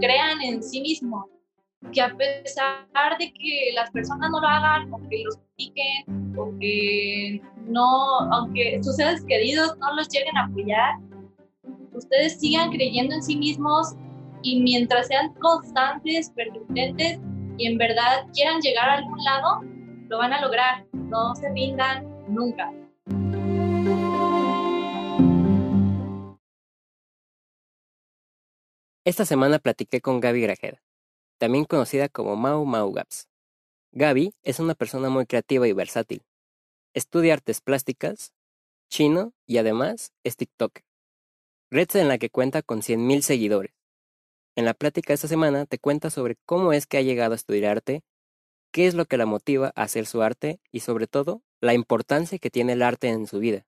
crean en sí mismos, que a pesar de que las personas no lo hagan, o que los critiquen, o que no, aunque sus seres queridos no los lleguen a apoyar, ustedes sigan creyendo en sí mismos y mientras sean constantes, persistentes y en verdad quieran llegar a algún lado, lo van a lograr. No se rindan nunca. Esta semana platiqué con Gaby Grajeda, también conocida como Mau Mau Gaps. Gaby es una persona muy creativa y versátil. Estudia artes plásticas, chino y además es TikToker. Red en la que cuenta con 100.000 seguidores. En la plática de esta semana te cuenta sobre cómo es que ha llegado a estudiar arte, qué es lo que la motiva a hacer su arte y sobre todo la importancia que tiene el arte en su vida.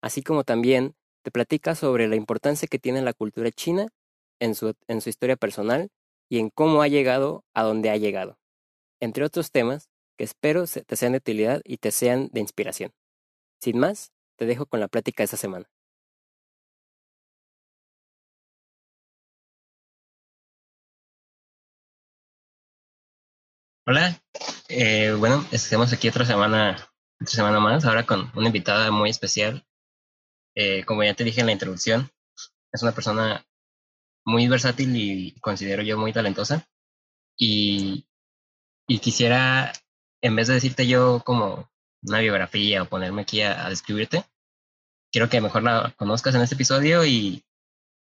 Así como también te platica sobre la importancia que tiene la cultura china en su, en su historia personal y en cómo ha llegado a donde ha llegado, entre otros temas que espero te sean de utilidad y te sean de inspiración. Sin más, te dejo con la plática de esta semana. Hola, eh, bueno, estamos aquí otra semana, otra semana más, ahora con una invitada muy especial. Eh, como ya te dije en la introducción, es una persona muy versátil y considero yo muy talentosa. Y, y quisiera, en vez de decirte yo como una biografía o ponerme aquí a, describirte, quiero que mejor la conozcas en este episodio y,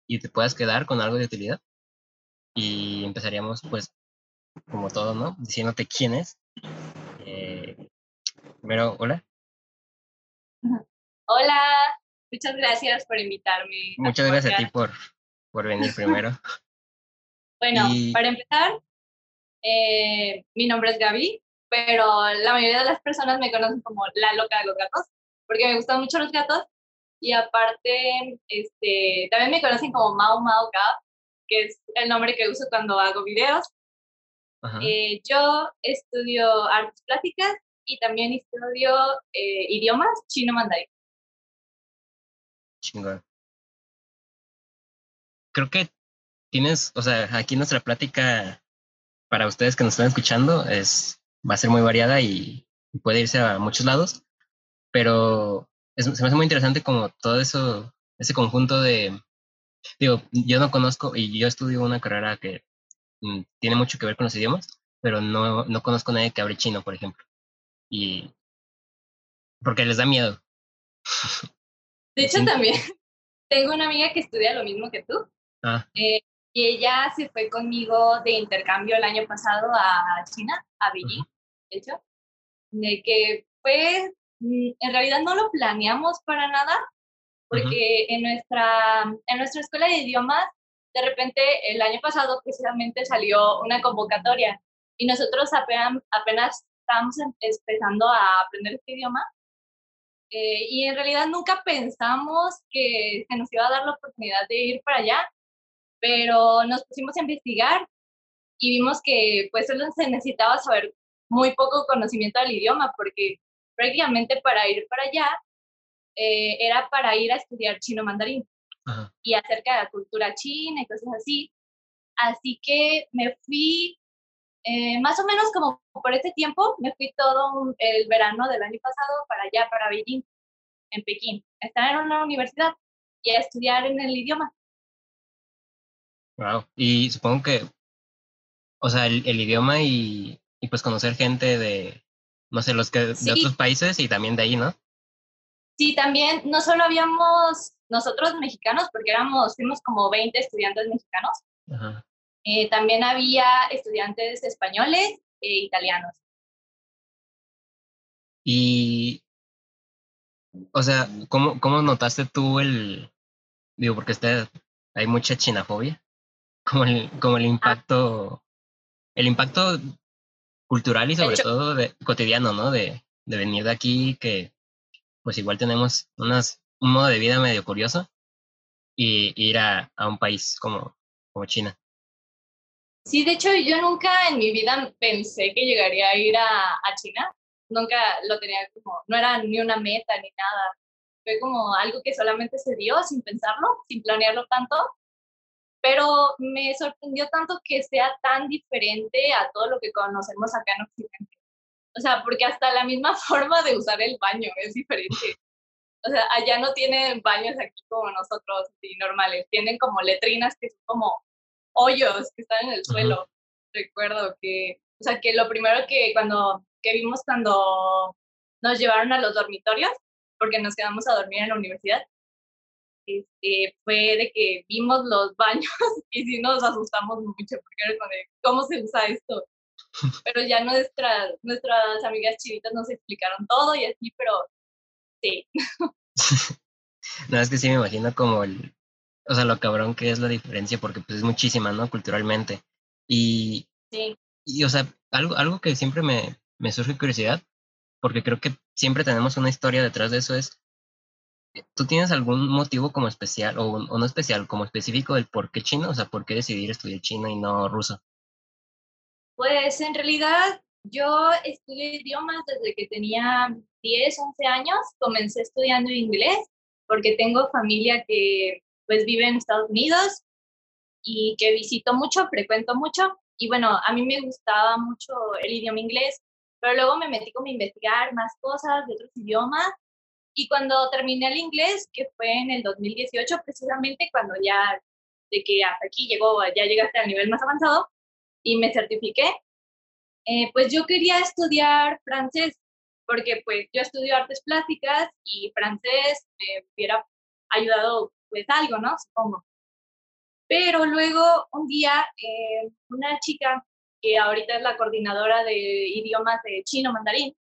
y te puedas quedar con algo de utilidad. Y empezaríamos, pues, como todo, ¿no? Diciéndote quién es. Eh, primero, hola. Hola, muchas gracias por invitarme. Muchas gracias a ti por, por venir primero. bueno, para empezar, eh, mi nombre es Gaby, pero la mayoría de las personas me conocen como la loca de los gatos, porque me gustan mucho los gatos. Y aparte, este, también me conocen como Mau Mau Gab, que es el nombre que uso cuando hago videos. Eh, yo estudio artes plásticas y también estudio eh, idiomas chino mandarín. Chingón creo que tienes, o sea, aquí nuestra plática para ustedes que nos están escuchando es, va a ser muy variada y, puede irse a muchos lados, pero se me hace muy interesante como todo eso, ese conjunto de, digo, yo no conozco y yo estudio una carrera que mm, tiene mucho que ver con los idiomas, pero no, no conozco a nadie que hable chino, por ejemplo. Y porque les da miedo. De hecho, también tengo una amiga que estudia lo mismo que tú Ah. Eh, y ella se fue conmigo de intercambio el año pasado a China, a Beijing, de hecho, de que fue, mm, en realidad no lo planeamos para nada, porque en, nuestra, en nuestra escuela de idiomas, de repente el año pasado precisamente salió una convocatoria y nosotros apenas, apenas estábamos em, empezando a aprender este idioma eh, y en realidad nunca pensamos que se nos iba a dar la oportunidad de ir para allá pero nos pusimos a investigar y vimos que pues solo se necesitaba saber muy poco conocimiento del idioma, porque prácticamente para ir para allá eh, era para ir a estudiar chino mandarín y acerca de la cultura china y cosas así. Así que me fui eh, más o menos como por ese tiempo, me fui todo el verano del año pasado para allá, para Beijing, en Pekín, a estar en una universidad y a estudiar en el idioma. Wow. Y supongo que, o sea, el, idioma y, y, pues conocer gente de, no sé, los que de otros países y también de ahí, ¿no? Sí, también, no solo habíamos nosotros mexicanos, porque éramos, fuimos como 20 estudiantes mexicanos, Ajá. Eh, también había estudiantes españoles e italianos. Y, o sea, ¿cómo, cómo notaste tú el, digo, porque este, hay mucha chinafobia? Como el, como el ah. impacto, el impacto cultural y sobre todo de, cotidiano, ¿no? De, de venir de aquí, que pues igual tenemos unas, un modo de vida medio curioso y, ir a, a un país como, como China. Sí, de hecho yo nunca en mi vida pensé que llegaría a ir a, a China. Nunca lo tenía como, no era ni una meta ni nada. Fue como algo que solamente se dio sin pensarlo, sin planearlo tanto pero me sorprendió tanto que sea tan diferente a todo lo que conocemos acá en Occidente. O sea, porque hasta la misma forma de usar el baño es diferente. O sea, allá no tienen baños aquí como nosotros, así, normales. Tienen como letrinas que son como hoyos que están en el suelo. Recuerdo que, o sea, que lo primero que cuando que vimos cuando nos llevaron a los dormitorios, porque nos quedamos a dormir en la universidad, este, fue de que vimos los baños y sí nos asustamos mucho, porque era como de, ¿cómo se usa esto? Pero ya nuestras, nuestras amigas chivitas nos explicaron todo y así, pero sí. no, es que sí me imagino como el, o sea, lo cabrón que es la diferencia, porque pues es muchísima, ¿no? Culturalmente. Y, sí. y o sea, algo, algo que siempre me, me surge curiosidad, porque creo que siempre tenemos una historia detrás de eso, es, ¿tú tienes algún motivo como especial, o, no especial, como específico del por qué chino? O sea, ¿por qué decidir estudiar chino y no ruso? Pues en realidad yo estudié idiomas desde que tenía 10, 11 años. Comencé estudiando inglés porque tengo familia que pues vive en Estados Unidos y que visito mucho, frecuento mucho. Y bueno, a mí me gustaba mucho el idioma inglés, pero luego me metí como a investigar más cosas de otros idiomas. Y cuando terminé el inglés, que fue en el 2018, precisamente cuando ya de que hasta aquí llegó, ya llegaste al nivel más avanzado y me certifiqué, eh, pues yo quería estudiar francés, porque pues yo estudio artes plásticas y francés me hubiera ayudado pues algo, ¿no? Supongo. Pero luego un día eh, una chica que ahorita es la coordinadora de idiomas de chino mandarín,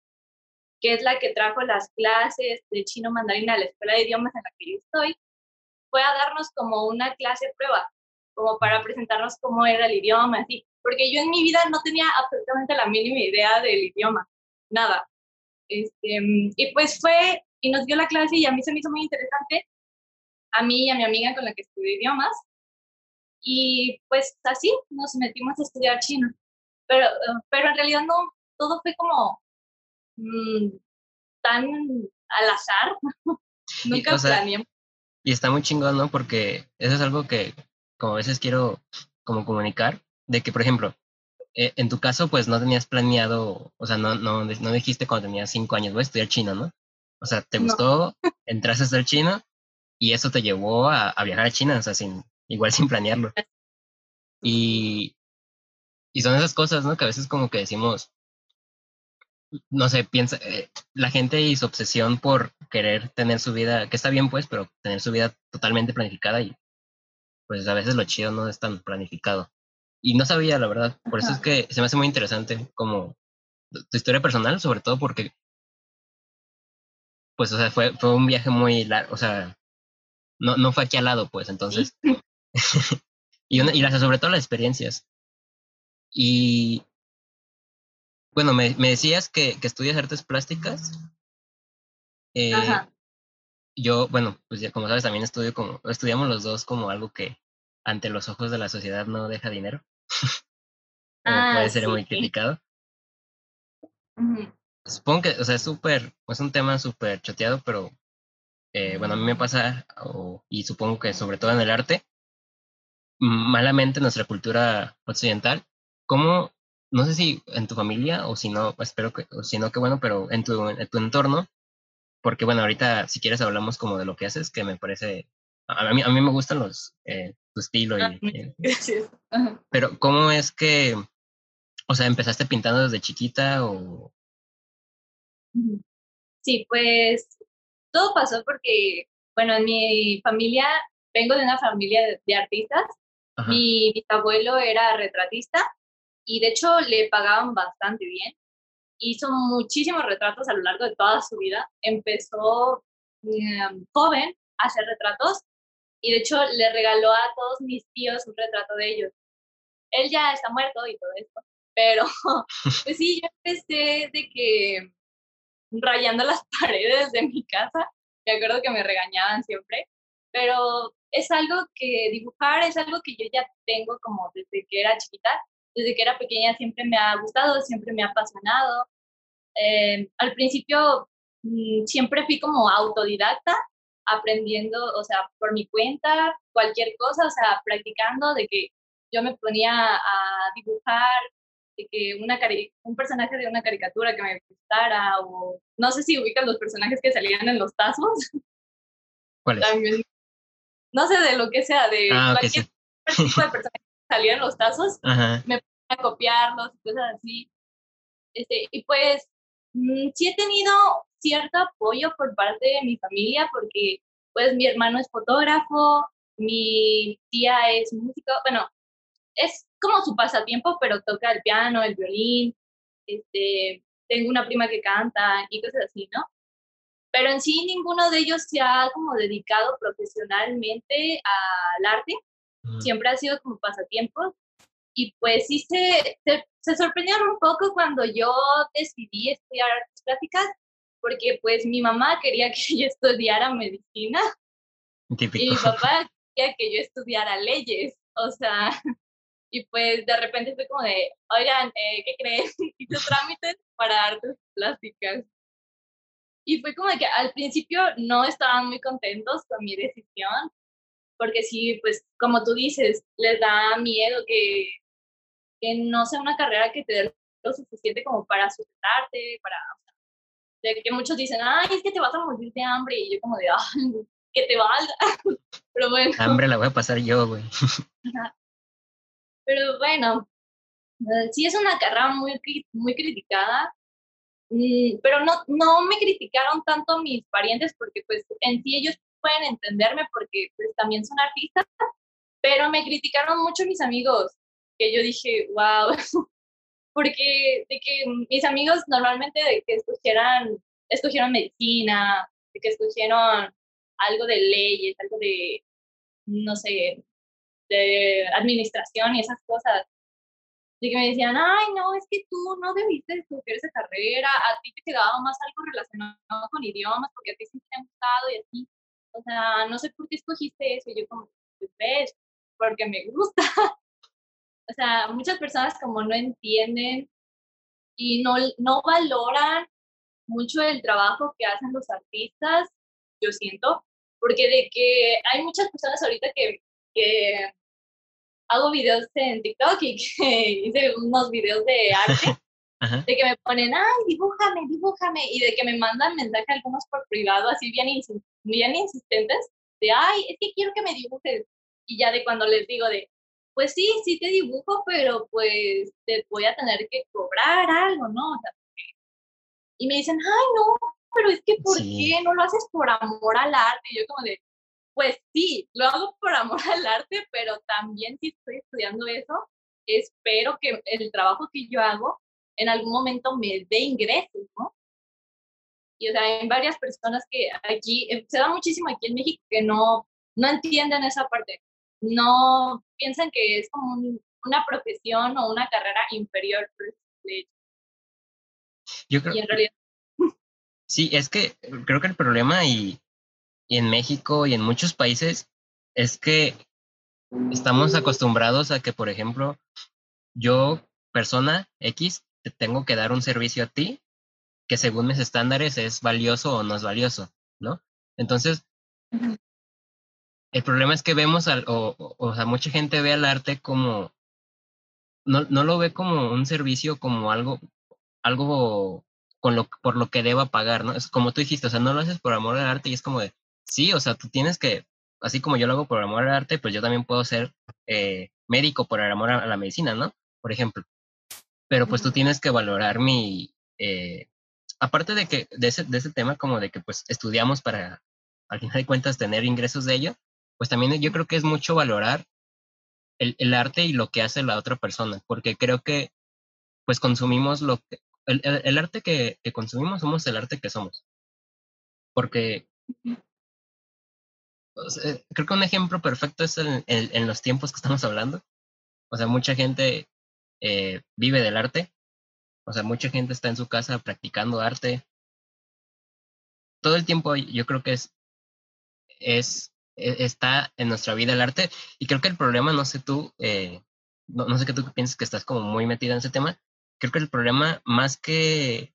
que es la que trajo las clases de chino mandarín a la escuela de idiomas en la que yo estoy, fue a darnos como una clase prueba, como para presentarnos cómo era el idioma, así, porque yo en mi vida no tenía absolutamente la mínima idea del idioma, nada. Este, y pues fue y nos dio la clase y a mí se me hizo muy interesante a mí y a mi amiga con la que estudié idiomas. Y pues así nos metimos a estudiar chino. Pero, pero en realidad no, todo fue como mm, tan al azar. Nunca planeamos. Y está muy chingón, ¿no? Porque eso es algo que como a veces quiero como comunicar, de que, por ejemplo, eh, en tu caso, pues no tenías planeado, o sea, no, no, no dijiste cuando tenías cinco años, voy a estudiar chino, ¿no? O sea, te gustó, entraste a estudiar chino y eso te llevó a, viajar a China, o sea, sin, igual sin planearlo. Y, y son esas cosas, ¿no? Que a veces como que decimos, no sé, piensa, eh, la gente y su obsesión por querer tener su vida, que está bien pues, pero tener su vida totalmente planificada y pues a veces lo chido no es tan planificado. Y no sabía, la verdad, por eso es que se me hace muy interesante como tu historia personal, sobre todo porque, pues, o sea, fue, fue un viaje muy largo, o sea, no, no fue aquí al lado, pues, entonces. y, una, y sobre todo las experiencias. Y bueno, me, me decías que, que, estudias artes plásticas. Eh, yo, bueno, pues ya como sabes, también estudio como, estudiamos los dos como algo que ante los ojos de la sociedad no deja dinero. ah, puede ser muy criticado. Supongo que, o sea, es súper, es un tema súper choteado, pero eh, bueno, a mí me pasa, y supongo que sobre todo en el arte, malamente nuestra cultura occidental, ¿cómo, no sé si en tu familia o si no, espero que, o si no, que bueno, pero en tu, en tu entorno, porque bueno, ahorita si quieres hablamos como de lo que haces, que me parece, a mí, a mí me gustan los, eh, tu estilo. Y, ah, Gracias. Pero ¿cómo es que, o sea, empezaste pintando desde chiquita o... Sí, pues todo pasó porque, bueno, en mi familia, vengo de una familia de, artistas. Mi bisabuelo era retratista y de hecho le pagaban bastante bien. Hizo muchísimos retratos a lo largo de toda su vida. Empezó em, joven a hacer retratos y de hecho le regaló a todos mis tíos un retrato de ellos. Él ya está muerto y todo esto, pero pues sí, yo empecé de que rayando las paredes de mi casa. Me acuerdo que me regañaban siempre, pero es algo que dibujar es algo que yo ya tengo como desde que era chiquita, desde que era pequeña siempre me ha gustado, siempre me ha apasionado. Eh, al principio mm, siempre fui como autodidacta, aprendiendo, o sea, por mi cuenta, cualquier cosa, o sea, practicando de que yo me ponía a dibujar, de que una un personaje de una caricatura que me gustara, o no sé si ubican los personajes que salían en los tazos. ¿Cuáles? no sé de lo que sea, de ah, cualquier tipo de personajes que salían los tazos, me ponía a copiarlos cosas así. Este, y pues mm, sí he tenido cierto apoyo por parte de mi familia porque pues mi hermano es fotógrafo, mi tía es músico, bueno, es como su pasatiempo, pero toca el piano, el violín, este, tengo una prima que canta y cosas así, ¿no? Pero en sí ninguno de ellos se ha como dedicado profesionalmente al arte, siempre ha sido como pasatiempo y pues sí se, se, se sorprendieron un poco cuando yo decidí estudiar artes plásticas porque pues mi mamá quería que yo estudiara medicina y mi papá quería que yo estudiara leyes, o sea, y pues de repente fue como de, oigan, eh, ¿qué creen? Hice trámites para artes plásticas. Y fue como que al principio no estaban muy contentos con mi decisión, porque sí, pues como tú dices, les da miedo que, que no sea una carrera que te dé lo suficiente como para sustentarte, para, de que muchos dicen, ay, es que te vas a morir de hambre, y yo como de, ay, que te valga. Pero bueno. Hambre la voy a pasar yo, güey. Pero bueno, eh, sí es una carrera muy, muy criticada, mm, pero no, no me criticaron tanto mis parientes porque pues en sí ellos pueden entenderme porque pues también son artistas, pero me criticaron mucho mis amigos, que yo dije, wow, porque de que mis amigos normalmente de que escogieran, escogieron medicina, de que escogieron algo de leyes, algo de, no sé, de administración y esas cosas. Y que me decían, ay, no, es que tú no debiste escoger esa carrera, a ti te quedaba más algo relacionado con idiomas, porque a ti sí te han gustado y así. O sea, no sé por qué escogiste eso. Y yo como, pues ves, porque me gusta. o sea, muchas personas como no entienden y no, no valoran mucho el trabajo que hacen los artistas, yo siento, porque de que hay muchas personas ahorita que, que hago videos en TikTok y que hice unos videos de arte, de que me ponen, ay, dibújame, dibújame, y de que me mandan mensajes algunos por privado, así bien, bien insistentes, de, ay, es que quiero que me dibujes. Y ya de cuando les digo de, pues sí, sí te dibujo, pero pues te voy a tener que cobrar algo, ¿no? y me dicen, ay, no, pero es que ¿por qué no lo haces por amor al arte? Y yo como de, pues sí, lo hago por amor al arte, pero también si estoy estudiando eso, espero que el trabajo que yo hago en algún momento me dé ingresos, ¿no? Y o sea, hay varias personas que aquí, eh, se da muchísimo aquí en México que no, no entienden esa parte no piensan que es como una profesión o una carrera inferior. Yo creo, Sí, es que creo que el problema y, y en México y en muchos países es que estamos acostumbrados a que, por ejemplo, yo, persona X, te tengo que dar un servicio a ti que según mis estándares es valioso o no es valioso, ¿no? Entonces, el problema es que vemos, al, o, o, sea, mucha gente ve al arte como, no, no lo ve como un servicio, como algo, algo con lo, por lo que deba pagar, ¿no? Es como tú dijiste, o sea, no lo haces por amor al arte y es como de, sí, o sea, tú tienes que, así como yo lo hago por amor al arte, pues yo también puedo ser eh, médico por amor a, la medicina, ¿no? Por ejemplo. Pero pues tú tienes que valorar mi, eh, aparte de que, de ese, de ese tema como de que pues estudiamos para, al final de cuentas, tener ingresos de ello, pues también yo creo que es mucho valorar el, el, arte y lo que hace la otra persona, porque creo que pues consumimos lo que, el, el, arte que, que, consumimos somos el arte que somos. Porque creo que un ejemplo perfecto es en, los tiempos que estamos hablando. O sea, mucha gente eh, vive del arte. O sea, mucha gente está en su casa practicando arte. Todo el tiempo yo creo que es, es e, está en nuestra vida el arte. Y creo que el problema, no sé tú, eh, no, sé qué tú piensas que estás como muy metida en ese tema, creo que el problema más que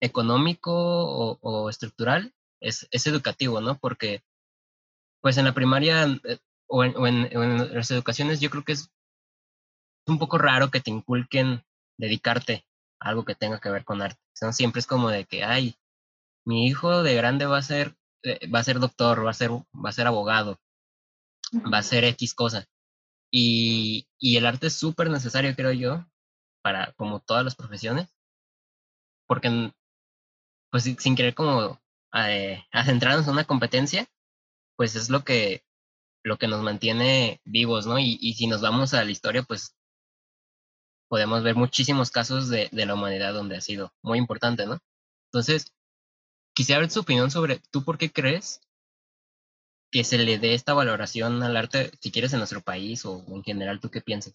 económico o, estructural es, es educativo, ¿no? Porque, pues en la primaria eh, o en, en, las educaciones yo creo que es un poco raro que te inculquen dedicarte a algo que tenga que ver con arte. O siempre es como de que, ay, mi hijo de grande va a ser, eh, va a ser doctor, va a ser, va a ser abogado, va a ser X cosa. Y, y el arte es súper necesario, creo yo, para como todas las profesiones, porque pues sin querer como eh, centrarnos en una competencia, pues es lo que, lo que nos mantiene vivos, ¿no? Y, y si nos vamos a la historia, pues podemos ver muchísimos casos de, de la humanidad donde ha sido muy importante, ¿no? Entonces, quisiera ver tu opinión sobre tú por qué crees que se le dé esta valoración al arte, si quieres en nuestro país o en general, ¿tú qué piensas?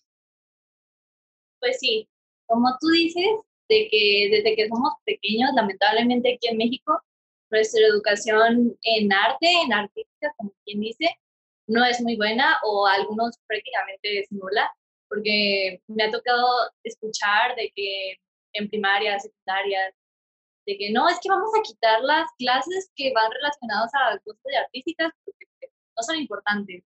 Pues sí, como tú dices, de que desde que somos pequeños, lamentablemente aquí en México, nuestra educación en arte, en artística, como quien dice, no es muy buena o algunos prácticamente es nula, porque me ha tocado escuchar de que en primaria, secundaria, de que no, es que vamos a quitar las clases que van relacionadas a cosas de artísticas porque no son importantes.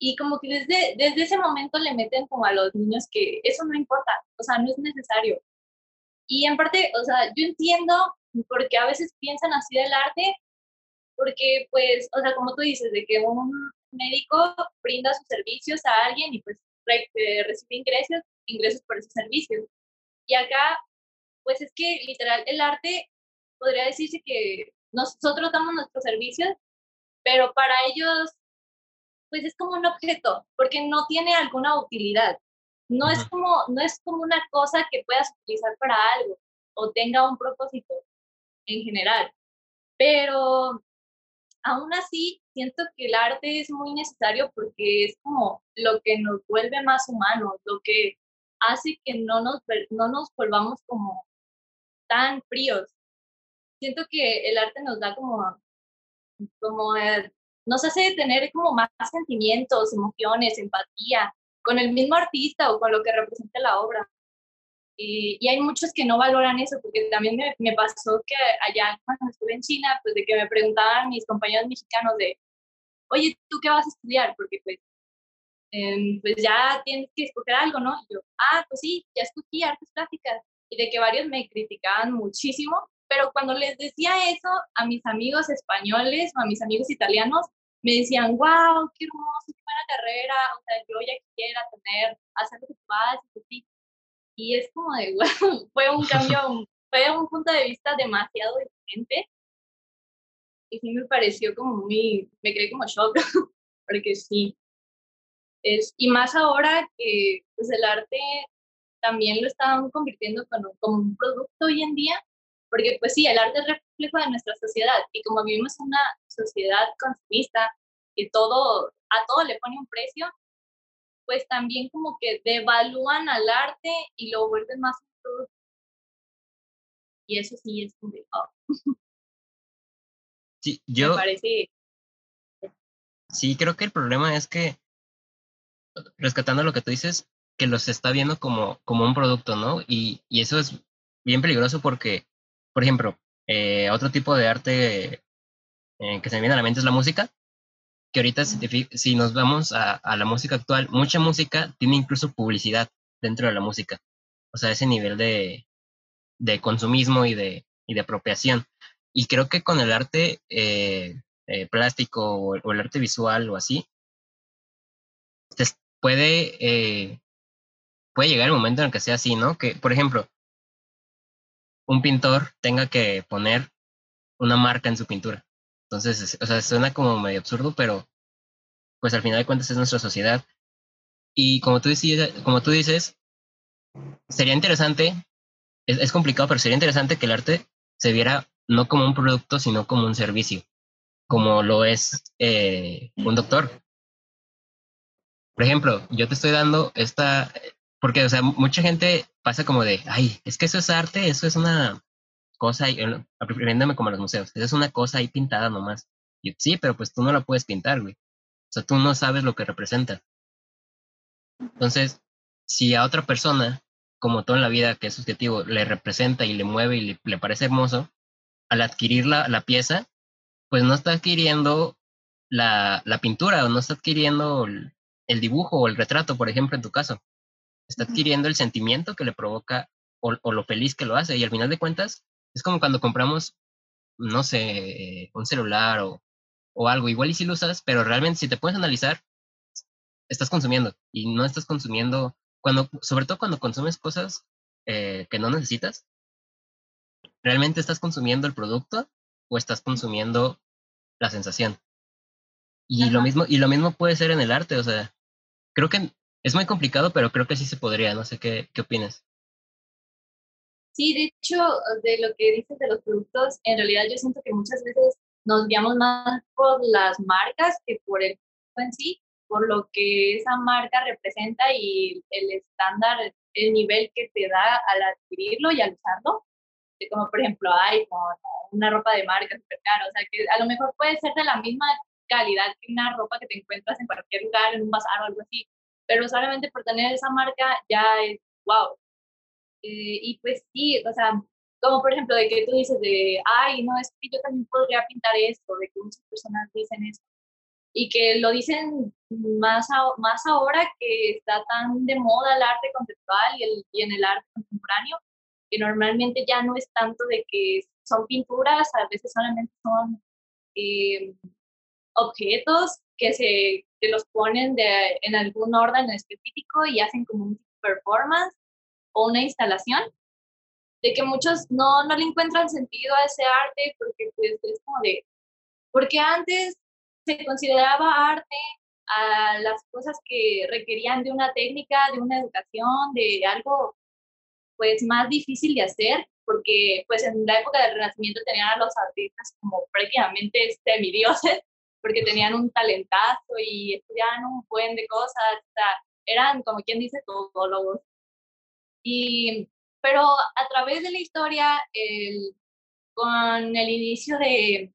Y como que desde, desde ese momento le meten como a los niños que eso no importa, o sea, no es necesario. Y en parte, o sea, yo entiendo porque a veces piensan así del arte, porque pues, o sea, como tú dices, de que un médico brinda sus servicios a alguien y pues eh, recibe ingresos, ingresos por esos servicios. Y acá, pues es que literal el arte podría decirse que nosotros damos nuestros servicios, pero para ellos, pues es como un objeto, porque no tiene alguna utilidad. No es como, no es como una cosa que puedas utilizar para algo o tenga un propósito en general. Pero aún así, siento que el arte es muy necesario porque es como lo que nos vuelve más humanos, lo que hace que no nos, no nos volvamos como tan fríos. Siento que el arte nos da como, como eh, nos hace tener como más sentimientos, emociones, empatía con el mismo artista o con lo que representa la obra. Y, hay muchos que no valoran eso, porque también me, me, pasó que allá cuando estuve en China, pues de que me preguntaban mis compañeros mexicanos de, oye, ¿tú qué vas a estudiar? Porque pues, em, pues ya tienes que escoger algo, ¿no? Y yo, ah, pues sí, ya escogí artes plásticas. Y de que varios me criticaban muchísimo, pero cuando les decía eso a mis amigos españoles o a mis amigos italianos, me decían, wow, qué hermoso, qué buena carrera, o sea, yo ya quisiera tener, hacer lo que tú haces, y es como de, wow, fue un cambio, fue un punto de vista demasiado diferente. Y sí me pareció como muy, me quedé como shock, porque sí. Es, y más ahora que pues el arte también lo están convirtiendo como, como un producto hoy en día, porque pues sí, el arte es reflejo de nuestra sociedad y como vivimos en una sociedad consumista que todo, a todo le pone un precio, pues también como que devalúan al arte y lo vuelven más producto. Y eso sí es complicado. Sí, yo... Sí, creo que el problema es que, rescatando lo que tú dices, que los está viendo como, como un producto, ¿no? Y, y eso es bien peligroso porque, por ejemplo, eh, otro tipo de arte eh, que se me viene a la mente es la música que ahorita si, nos vamos a, la música actual, mucha música tiene incluso publicidad dentro de la música. O sea, ese nivel de, de consumismo y de, y de apropiación. Y creo que con el arte eh, eh, plástico o, el arte visual o así, puede, eh, puede llegar el momento en el que sea así, ¿no? Que, por ejemplo, un pintor tenga que poner una marca en su pintura. Entonces, o sea, suena como medio absurdo, pero pues al final de cuentas es nuestra sociedad. Y como tú, decías, como tú dices, sería interesante, es, complicado, pero sería interesante que el arte se viera no como un producto, sino como un servicio, como lo es eh, un doctor. Por ejemplo, yo te estoy dando esta, porque, o sea, mucha gente pasa como de, ay, es que eso es arte, eso es una, cosa, y, refiriéndome como a los museos, es una cosa ahí pintada nomás. Y, sí, pero pues tú no la puedes pintar, güey. O sea, tú no sabes lo que representa. Entonces, si a otra persona, como todo en la vida que es subjetivo, le representa y le mueve y le, parece hermoso, al adquirir la, la, pieza, pues no está adquiriendo la, la pintura o no está adquiriendo el, el, dibujo o el retrato, por ejemplo, en tu caso. Está adquiriendo el sentimiento que le provoca o, o, lo feliz que lo hace. Y al final de cuentas, es como cuando compramos, no sé, un celular o, o algo. Igual y si lo usas, pero realmente si te puedes analizar, estás consumiendo y no estás consumiendo, cuando, sobre todo cuando consumes cosas eh, que no necesitas, ¿realmente estás consumiendo el producto o estás consumiendo la sensación? Y lo mismo, y lo mismo puede ser en el arte, o sea, creo que es muy complicado, pero creo que sí se podría, no sé qué, qué opinas. Sí, de hecho, de lo que dices de los productos, en realidad yo siento que muchas veces nos guiamos más por las marcas que por el producto en sí, por lo que esa marca representa y el estándar, el nivel que te da al adquirirlo y al usarlo como por ejemplo iPhone una ropa de marca super cara, o sea, que a lo mejor puede ser de la misma calidad que una ropa que te encuentras en cualquier lugar, en un bazar o algo así, pero solamente por tener esa marca ya es wow. Eh, y pues sí, o sea, como por ejemplo de que tú dices de, ay, no, es que yo también podría pintar esto, de que muchas personas dicen eso, y que lo dicen más, más ahora que está tan de moda el arte conceptual y, el, y en el arte contemporáneo, que normalmente ya no es tanto de que son pinturas, a veces solamente son eh, objetos que se los ponen de, en algún orden específico y hacen como un performance o una instalación, de que muchos no, no le encuentran sentido a ese arte porque pues, es como de, porque antes se consideraba arte a las cosas que requerían de una técnica, de una educación, de algo pues más difícil de hacer, porque pues en la época del Renacimiento tenían a los artistas como prácticamente semidioses, porque tenían un talentazo y estudiaban un buen de cosas, o sea, eran como quien dice todólogos. Y, pero a través de la historia, el, con el inicio de,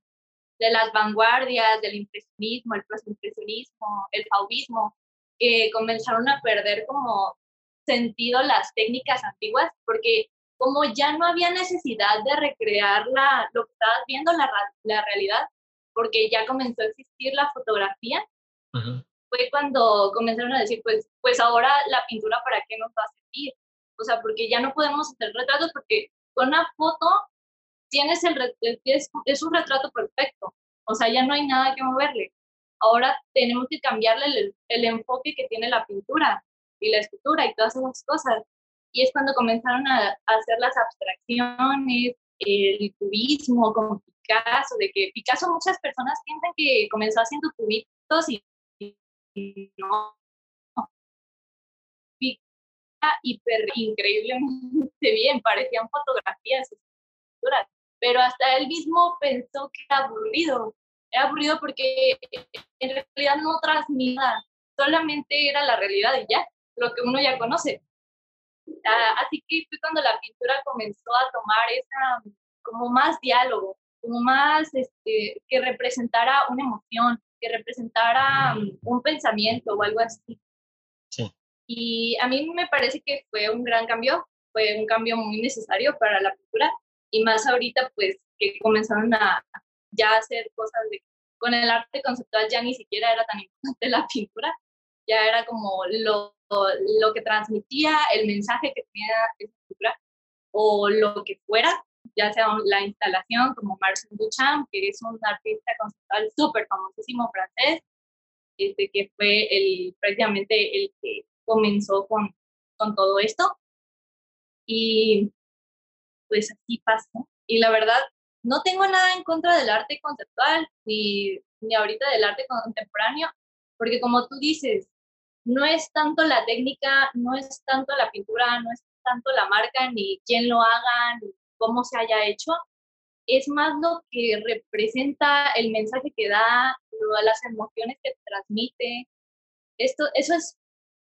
de las vanguardias, del impresionismo, el postimpresionismo, el fauvismo, que comenzaron a perder como sentido las técnicas antiguas, porque como ya no había necesidad de recrear la, lo que estabas viendo, la, la realidad, porque ya comenzó a existir la fotografía, fue cuando comenzaron a decir, pues, pues ahora la pintura para qué nos va a servir. O sea, porque ya no podemos hacer retratos porque con una foto tienes el, es, es un retrato perfecto. O sea, ya no hay nada que moverle. Ahora tenemos que cambiarle el, el enfoque que tiene la pintura y la escultura y todas esas cosas. Y es cuando comenzaron a, hacer las abstracciones, el cubismo con Picasso, de que Picasso muchas personas piensan que comenzó haciendo cubitos y, no. hiper increíblemente bien, parecían fotografías, pero hasta él mismo pensó que era aburrido. Era aburrido porque en realidad no transmitía, solamente era la realidad y ya lo que uno ya conoce. Ah, así que fue cuando la pintura comenzó a tomar esa, como más diálogo, como más este, que representara una emoción, que representara mm, un pensamiento o algo así. Sí. Y a mí me parece que fue un gran cambio, fue un cambio muy necesario para la pintura y más ahorita pues que comenzaron a ya hacer cosas de, con el arte conceptual ya ni siquiera era tan importante la pintura, ya era como lo, lo que transmitía, el mensaje que tenía esa pintura o lo que fuera, ya sea la instalación como Marcel Duchamp, que es un artista conceptual súper famosísimo francés, este, que fue el, prácticamente el que comenzó con, con todo esto. Y pues así pasó. Y la verdad, no tengo nada en contra del arte conceptual, ni, ni ahorita del arte contemporáneo, porque como tú dices, no es tanto la técnica, no es tanto la pintura, no es tanto la marca, ni quién lo haga, ni cómo se haya hecho, es más lo que representa el mensaje que da, las emociones que transmite. Esto, eso es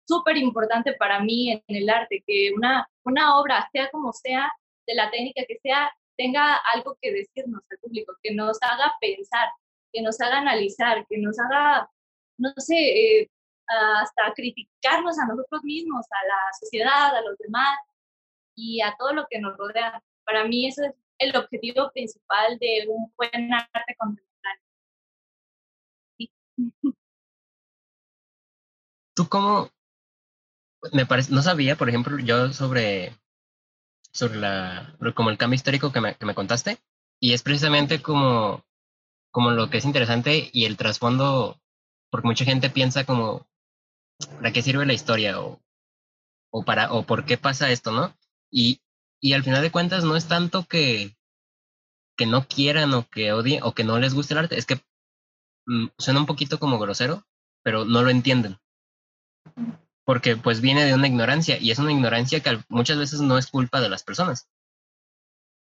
súper importante para mí en el arte, que una, una obra, sea como sea, de la técnica que sea, tenga algo que decirnos al público, que nos haga pensar, que nos haga analizar, que nos haga, no sé, eh, hasta criticarnos a nosotros mismos, a la sociedad, a los demás y a todo lo que nos rodea. Para mí eso es el objetivo principal de un buen arte contemporáneo. ¿Tú cómo? Me parece, no sabía, por ejemplo, yo sobre, sobre la, como el cambio histórico que me, que me contaste, y es precisamente como, como lo que es interesante y el trasfondo, porque mucha gente piensa como, ¿para qué sirve la historia? O, o, para, o por qué pasa esto, ¿no? Y, y al final de cuentas no es tanto que, que no quieran o que odien o que no les guste el arte, es que mm, suena un poquito como grosero, pero no lo entienden. Porque pues viene de una ignorancia y es una ignorancia que muchas veces no es culpa de las personas.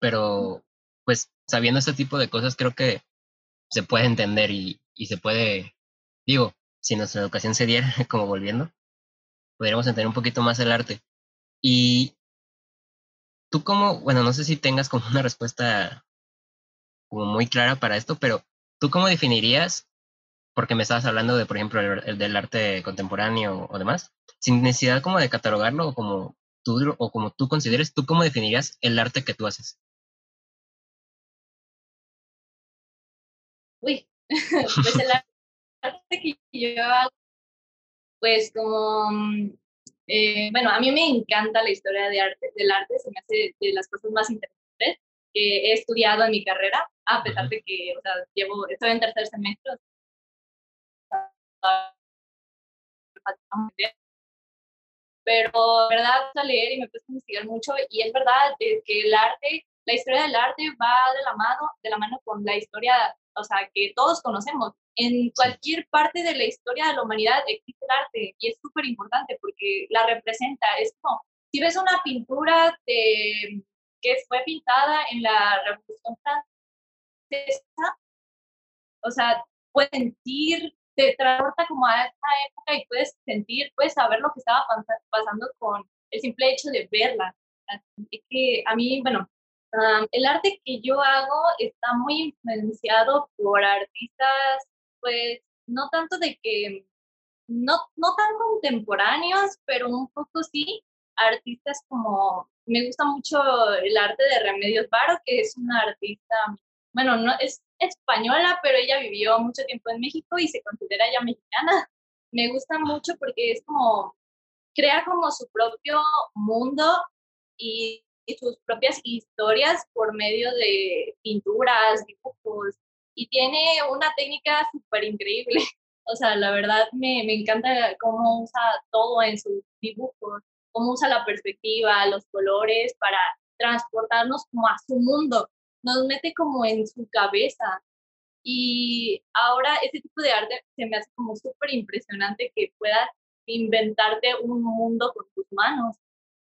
Pero pues sabiendo este tipo de cosas creo que se puede entender y, y se puede, digo, si nuestra educación se diera como volviendo, podríamos entender un poquito más el arte. Y tú como, bueno, no sé si tengas como una respuesta como muy clara para esto, pero tú cómo definirías, porque me estabas hablando de, por ejemplo, el, del arte contemporáneo o demás, sin necesidad como de catalogarlo o como tú, o como tú consideres, ¿tú cómo definirías el arte que tú haces? Uy, pues el arte que yo hago, pues como mm, eh, bueno, a mí me encanta la historia de arte, del arte, se me hace de las cosas más interesantes que he estudiado en mi carrera, a pesar de que, o sea, llevo, estoy en tercer semestre. Pero, verdad, a leer y me puse a investigar mucho y es verdad que el arte, la historia del arte va de la mano, de la mano con la historia, o sea, que todos conocemos en cualquier parte de la historia de la humanidad existe el arte y es súper importante porque la representa. Es como, si ves una pintura de, que fue pintada en la Revolución Francesa, o sea, puedes sentir, te transporta como a esa época y puedes sentir, puedes saber lo que estaba pasando con el simple hecho de verla. Así que a mí, bueno, el arte que yo hago está muy influenciado por artistas pues no tanto de que, no, no tan contemporáneos, pero un poco sí, artistas como, me gusta mucho el arte de Remedios Varo, que es una artista, bueno, no es española, pero ella vivió mucho tiempo en México y se considera ya mexicana. Me gusta mucho porque es como, crea como su propio mundo y sus propias historias por medio de pinturas, dibujos, y tiene una técnica súper increíble. O sea, la verdad me, me encanta cómo usa todo en sus dibujos, cómo usa la perspectiva, los colores para transportarnos como a su mundo, nos mete como en su cabeza. Y ahora ese tipo de arte se me hace como súper impresionante que puedas inventarte un mundo con tus manos.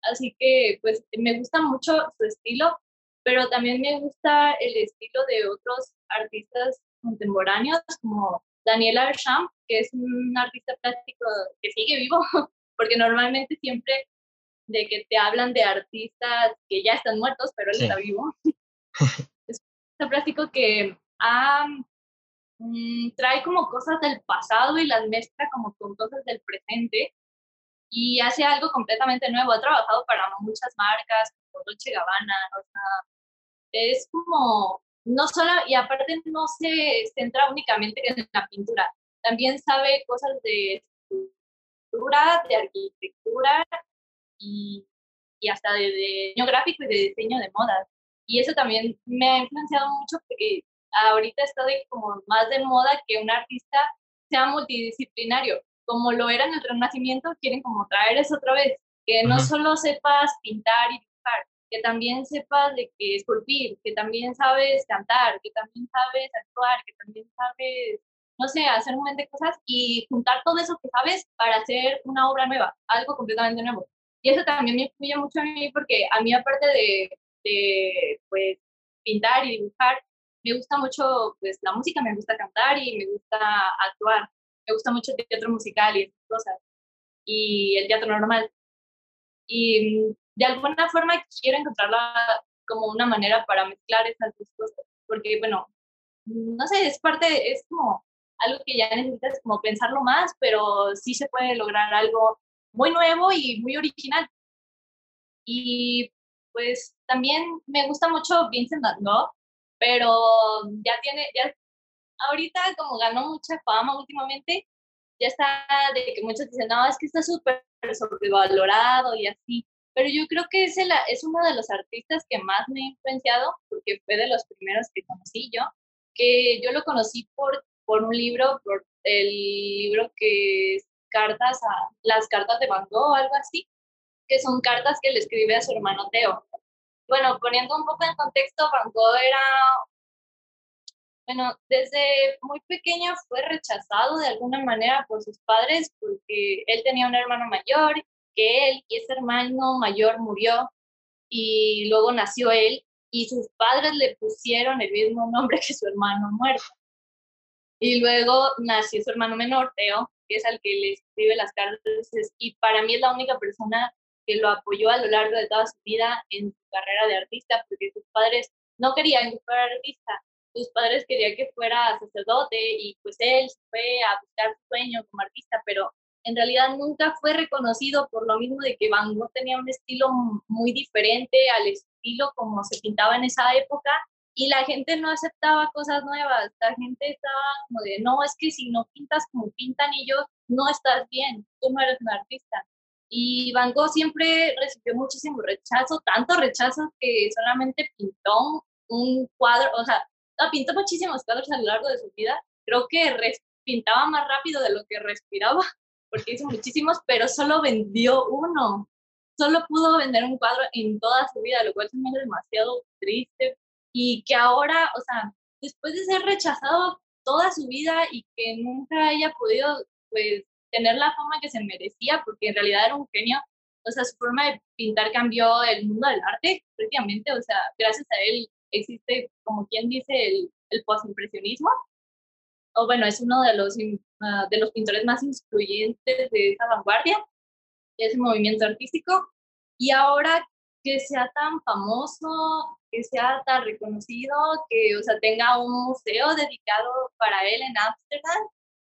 Así que pues me gusta mucho su estilo, pero también me gusta el estilo de otros artistas contemporáneos como Daniela Arsham, que es un artista plástico que sigue vivo, porque normalmente siempre de que te hablan de artistas que ya están muertos, pero él está vivo. es un artista plástico que mm, trae como cosas del pasado y las mezcla como con cosas del presente y hace algo completamente nuevo. Ha trabajado para muchas marcas, como Dolce Gabbana, o sea, es como no solo, y aparte no se centra únicamente en la pintura, también sabe cosas de escultura, de arquitectura y, y hasta de, diseño gráfico y de diseño de modas. Y eso también me ha influenciado mucho porque ahorita está de, como más de moda que un artista sea multidisciplinario. Como lo era en el Renacimiento, quieren como traer eso otra vez, que no solo sepas pintar y dibujar, que también sepas de que esculpir, que también sabes cantar, que también sabes actuar, que también sabes, no sé, hacer un montón de cosas y juntar todo eso que sabes para hacer una obra nueva, algo completamente nuevo. Y eso también me influye mucho a mí porque a mí aparte de, de pues, pintar y dibujar, me gusta mucho pues, la música, me gusta cantar y me gusta actuar. Me gusta mucho el teatro musical y esas cosas. Y el teatro normal. Y de alguna forma quiero encontrarla como una manera para mezclar esas dos cosas, porque bueno, no sé, es parte, es como algo que ya necesitas como pensarlo más, pero sí se puede lograr algo muy nuevo y muy original. Y pues también me gusta mucho Vincent Van pero ya tiene, ya ahorita como ganó mucha fama últimamente, ya está de que muchos dicen, no, es que está súper sobrevalorado y así. Pero yo creo que es, el, es uno de los artistas que más me ha influenciado, porque fue de los primeros que conocí yo, que yo lo conocí por, por un libro, por el libro que es cartas a, las cartas de Van Gogh o algo así, que son cartas que le escribe a su hermano Teo. Bueno, poniendo un poco en contexto, Van Gogh era bueno, desde muy pequeño fue rechazado de alguna manera por sus padres porque él tenía un hermano mayor, que él y ese hermano mayor murió y luego nació él y sus padres le pusieron el mismo nombre que su hermano muerto. Y luego nació su hermano menor, Teo, que es al que le escribe las cartas y para mí es la única persona que lo apoyó a lo largo de toda su vida en su carrera de artista porque sus padres no querían que fuera artista, sus padres querían que fuera sacerdote y pues él fue a buscar su sueño como artista, pero en realidad nunca fue reconocido por lo mismo de que Van Gogh tenía un estilo muy diferente al estilo como se pintaba en esa época y la gente no aceptaba cosas nuevas, la gente estaba como de, no, es que si no pintas como pintan ellos, no estás bien, tú no eres un artista. Y Van Gogh siempre recibió muchísimo rechazo, tanto rechazo que solamente pintó un cuadro, o sea, pintó muchísimos cuadros a lo largo de su vida. Creo que pintaba más rápido de lo que respiraba, porque hizo muchísimos, pero solo vendió uno. Solo pudo vender un cuadro en toda su vida, lo cual se me hace demasiado triste. Y que ahora, o sea, después de ser rechazado toda su vida y que nunca haya podido, pues, tener la fama que se merecía, porque en realidad era un genio, o sea, su forma de pintar cambió el mundo del arte, prácticamente, o sea, gracias a él existe, como quien dice, el, el postimpresionismo, o bueno, es uno de los, ah, de los pintores más influyentes de esa vanguardia, ese movimiento artístico, y ahora que sea tan famoso, que sea tan reconocido, que, o sea, tenga un museo dedicado para él en Ámsterdam,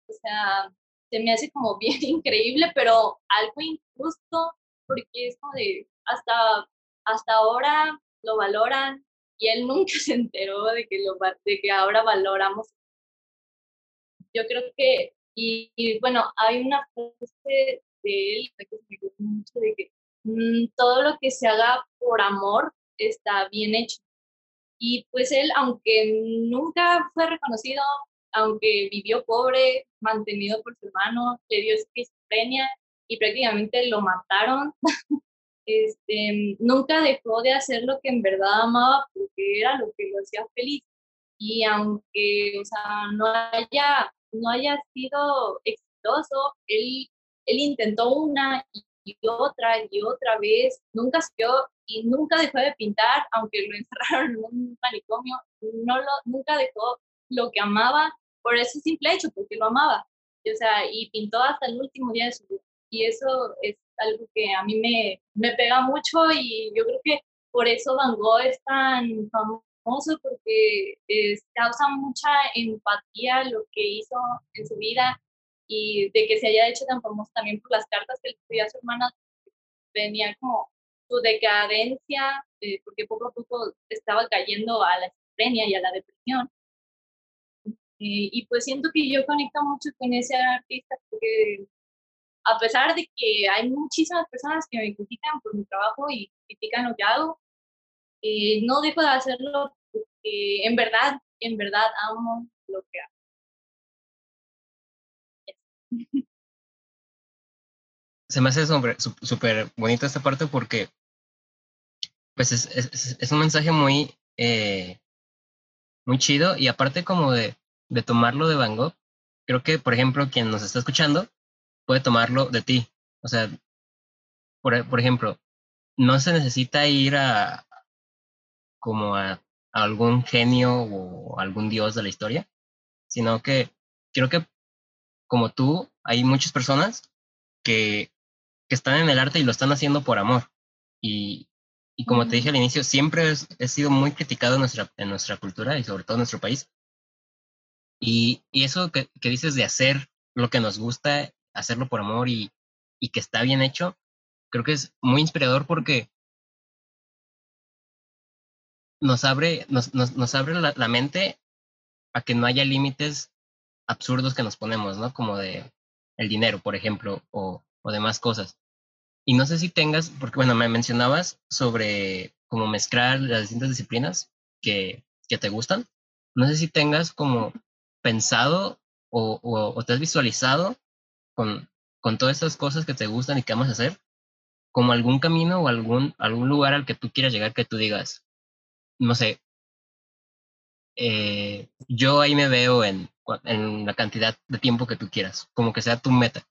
o sea, se me hace como bien increíble, pero algo injusto, porque es como de, hasta, hasta ahora lo valoran, y él nunca se enteró de que, lo, de que ahora valoramos. Yo creo que, y, bueno, hay una frase de él que me gusta mucho de que mm, todo lo que se haga por amor está bien hecho. Y pues él, aunque nunca fue reconocido, aunque vivió pobre, mantenido por su hermano, le dio esquizofrenia y prácticamente lo mataron este, nunca dejó de hacer lo que en verdad amaba porque era lo que lo hacía feliz. Y aunque, o sea, no haya, no haya sido exitoso, él, él intentó una y otra y otra vez, nunca siguió y nunca dejó de pintar, aunque lo encerraron en un manicomio, no lo, nunca dejó lo que amaba por ese simple hecho, porque lo amaba. o sea, y pintó hasta el último día de su vida. Y eso es algo que a mí me, me pega mucho y yo creo que por eso Van Gogh es tan famoso porque causa mucha empatía lo que hizo en su vida y de que se haya hecho tan famoso también por las cartas que le escribía a su hermana, venía como su decadencia, eh, porque poco a poco estaba cayendo a la esquizofrenia y a la depresión. Eh, y pues siento que yo conecto mucho con ese artista porque a pesar de que hay muchísimas personas que me critican por mi trabajo y critican lo que hago, eh, no dejo de hacerlo porque en verdad, en verdad amo lo que hago. Se me hace súper bonita esta parte porque pues es, es, un mensaje muy, eh, muy chido y aparte como de, de tomarlo de Van Gogh, creo que por ejemplo quien nos está escuchando puede tomarlo de ti. O sea, por, por ejemplo, no se necesita ir a como a, algún genio o algún dios de la historia, sino que creo que como tú, hay muchas personas que, que están en el arte y lo están haciendo por amor. Y, y como te dije al inicio, siempre he sido muy criticado en nuestra, en nuestra cultura y sobre todo en nuestro país. Y, y eso que, que, dices de hacer lo que nos gusta hacerlo por amor y, y que está bien hecho, creo que es muy inspirador porque nos abre, nos, nos, nos abre la, mente a que no haya límites absurdos que nos ponemos, ¿no? Como de el dinero, por ejemplo, o, o demás cosas. Y no sé si tengas, porque bueno, me mencionabas sobre cómo mezclar las distintas disciplinas que, que te gustan. No sé si tengas como pensado o, o, te has visualizado con, con todas estas cosas que te gustan y que amas hacer, como algún camino o algún, algún lugar al que tú quieras llegar que tú digas, no sé, eh, yo ahí me veo en, en la cantidad de tiempo que tú quieras, como que sea tu meta.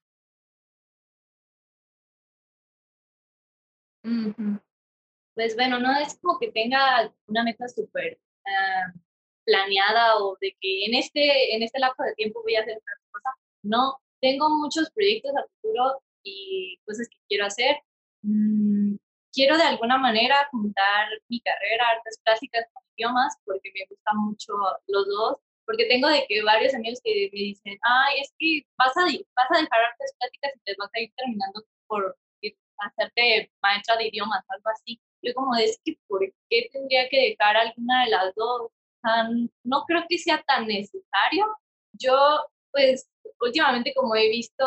Pues bueno, no es como que tenga una meta súper ah, planeada o de que en este, en este lapso de tiempo voy a hacer otra cosa. No, tengo muchos proyectos a futuro y cosas que quiero hacer. Mm, quiero de alguna manera juntar mi carrera, artes plásticas con idiomas, porque me gustan mucho los dos, porque tengo de que varios amigos que me dicen, ay, es que vas a, vas a dejar artes plásticas y te vas a ir terminando por hacerte maestra de idiomas, algo así. Yo como es que, ¿por qué tendría que dejar alguna de las dos? no creo que sea tan necesario. Yo, pues, últimamente como he visto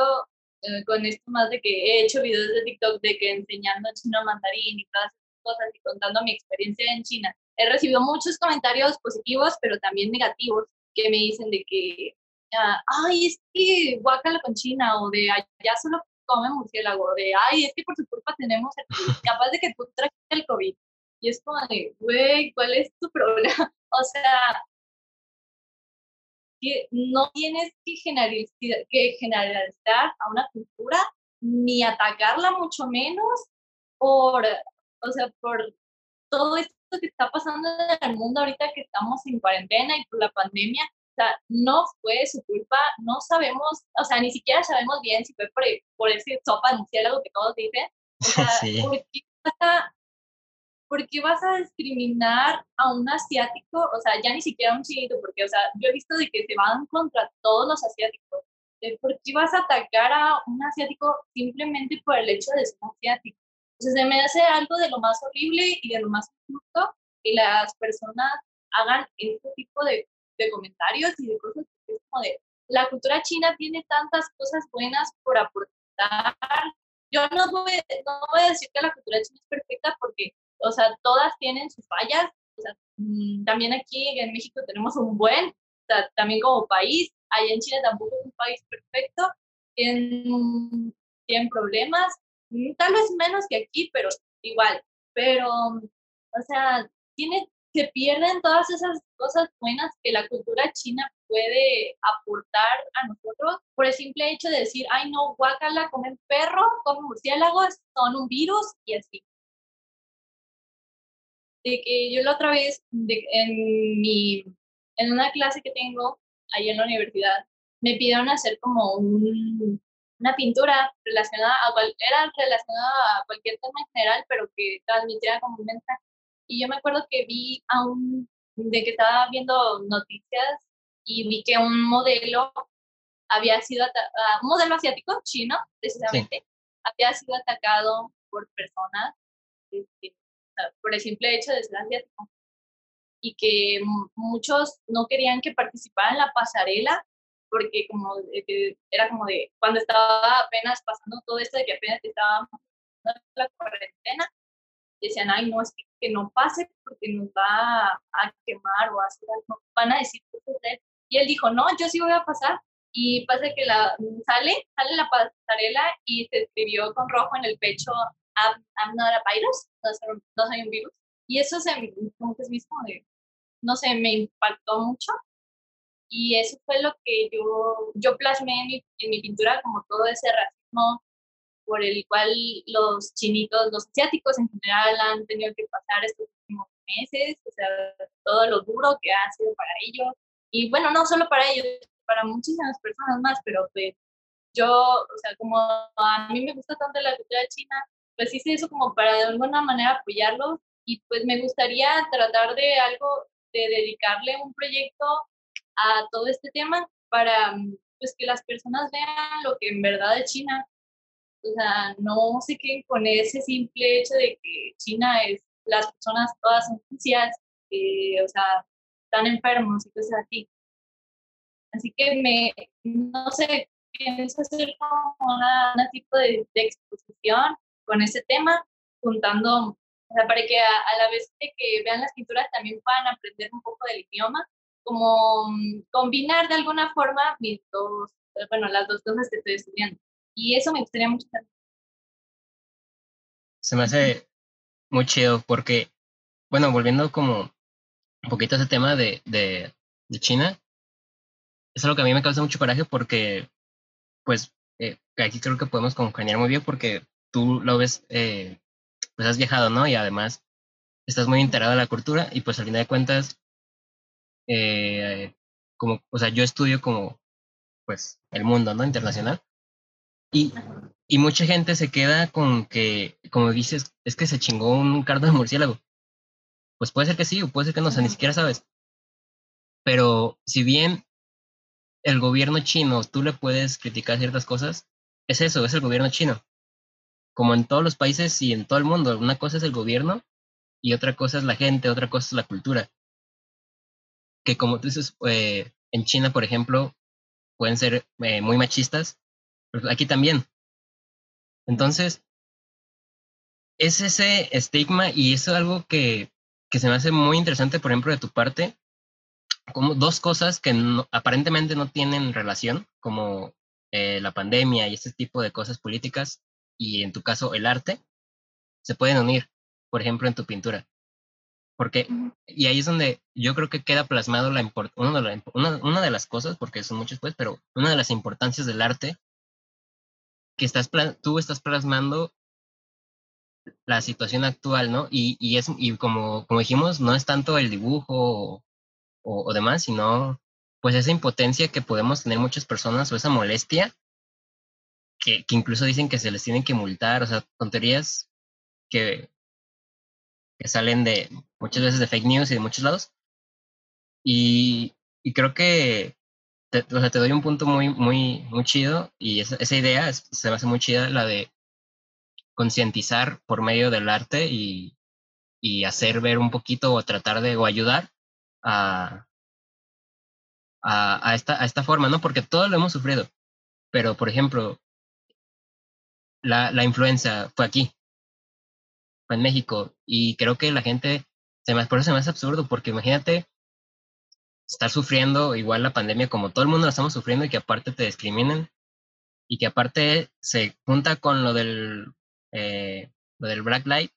eh, con esto más de que he hecho videos de TikTok de que enseñando chino mandarín y todas esas cosas y contando mi experiencia en China, he recibido muchos comentarios positivos, pero también negativos, que me dicen de que, ah, ay, es que guácala con China, o de allá solo come murciélago, de, ay, es que por su culpa tenemos el COVID, capaz de que tú trajiste el COVID. Y es como de, güey, ¿cuál es tu problema? o sea, que no tienes que generalizar, que generalizar a una cultura ni atacarla mucho menos por, o sea, por todo esto que está pasando en el mundo ahorita que estamos en cuarentena y por la pandemia, o sea, no fue su culpa, no sabemos, o sea, ni siquiera sabemos bien si fue por, por ese sopa de algo que todos dicen. O sea, ¿por, qué vas a, discriminar a un asiático? O sea, ya ni siquiera a un chinito, porque, o sea, yo he visto de que se van contra todos los asiáticos. ¿Por qué vas a atacar a un asiático simplemente por el hecho de ser asiático? Sea, se me hace algo de lo más horrible y de lo más injusto que las personas hagan este tipo de de comentarios y de cosas que es como de, la cultura china tiene tantas cosas buenas por aportar. Yo no voy, no voy a decir que la cultura china es perfecta porque, o sea, todas tienen sus fallas. O sea, mm, también aquí en México tenemos un buen, o también como país, allá en China tampoco es un país perfecto, tienen, tienen problemas, mm, tal vez menos que aquí, pero igual. Pero, o sea, tiene se pierden todas esas cosas buenas que la cultura china puede aportar a nosotros por el simple hecho de decir, ay no, guacala, comen perro, comen murciélagos, son un virus y así. De que yo la otra vez, en, mi, en una clase que tengo ahí en la universidad, me pidieron hacer como una pintura relacionada a, era relacionada a cualquier tema en general, pero que transmitiera como un mensaje. Y yo me acuerdo que vi a un, de que estaba viendo noticias y vi que un modelo había sido, uh, un modelo asiático, chino, precisamente, había sido atacado por personas este, por el simple hecho de ser asiático. Y que muchos no querían que participara en la pasarela porque como era como de cuando estaba apenas pasando todo esto de que apenas estaba la cuarentena decían ay no es que que no pase porque nos va a quemar o a hacer algo, van a decir Y él dijo, no, yo sí voy a pasar. Y pasa que la, sale, sale la pasarela y se escribió con rojo en el pecho, I'm, not a virus, no soy, un virus. Y eso se, como que es mismo de, no sé, me impactó mucho. Y eso fue lo que yo, yo plasmé en mi, en mi pintura, como todo ese racismo por el cual los chinitos, los asiáticos en general han tenido que pasar estos últimos meses, o sea, todo lo duro que ha sido para ellos. Y bueno, no solo para ellos, para muchísimas personas más, pero pues yo, o sea, como a mí me gusta tanto la cultura china, pues hice eso como para de alguna manera apoyarlos y pues me gustaría tratar de algo, de dedicarle un proyecto a todo este tema para pues que las personas vean lo que en verdad es China o sea, no se queden con ese simple hecho de que China es, las personas todas son sucias, o sea, están enfermos y cosas así. Así que me, no sé, pienso hacer como una, tipo de, exposición con ese tema, juntando, o sea, para que a, la vez de que vean las pinturas también puedan aprender un poco del idioma, como mm, combinar de alguna forma mis dos, bueno, las dos cosas que estoy estudiando. Y eso me gustaría mucho. Se me hace muy chido porque, bueno, volviendo como un poquito a ese tema de, de, de China, es algo que a mí me causa mucho coraje porque, pues, eh, aquí creo que podemos congeniar muy bien porque tú lo ves, eh, pues has viajado, ¿no? Y además estás muy enterado de la cultura y pues al final de cuentas, eh, como, o sea, yo estudio como, pues, el mundo, ¿no? Internacional. Y, y mucha gente se queda con que, como dices, es que se chingó un cardo de murciélago. Pues puede ser que sí, o puede ser que no, o sea, ni siquiera sabes. Pero si bien el gobierno chino, tú le puedes criticar ciertas cosas, es eso, es el gobierno chino. Como en todos los países y en todo el mundo, una cosa es el gobierno y otra cosa es la gente, otra cosa es la cultura. Que como tú dices, eh, en China, por ejemplo, pueden ser eh, muy machistas, pero aquí también. Entonces, es ese estigma y eso es algo que, que se me hace muy interesante, por ejemplo, de tu parte, como dos cosas que aparentemente no tienen relación, como eh, la pandemia y este tipo de cosas políticas, y en tu caso el arte, se pueden unir, por ejemplo, en tu pintura. Porque, y ahí es donde yo creo que queda plasmado la, una, de una, una de las cosas, porque son muchas pues, pero una de las importancias del arte, que estás, tú estás plasmando la situación actual, ¿no? Y, y, es, y como, como dijimos, no es tanto el dibujo o, demás, sino pues esa impotencia que podemos tener muchas personas o esa molestia que, que, incluso dicen que se les tienen que multar, o sea, tonterías que, que salen de muchas veces de fake news y de muchos lados. Y, y creo que te, o sea, te doy un punto muy, muy, muy chido y esa, esa idea se me hace muy chida, la de concientizar por medio del arte y, y hacer ver un poquito o tratar de o ayudar a, a, esta, a esta forma, ¿no? Porque todos lo hemos sufrido. Pero, por ejemplo, la, la influenza fue aquí, fue en México, y creo que la gente, se me, por eso se me hace absurdo, porque imagínate estar sufriendo igual la pandemia como todo el mundo la estamos sufriendo y que aparte te discriminen y que aparte se junta con lo del, eh, lo del Black Light,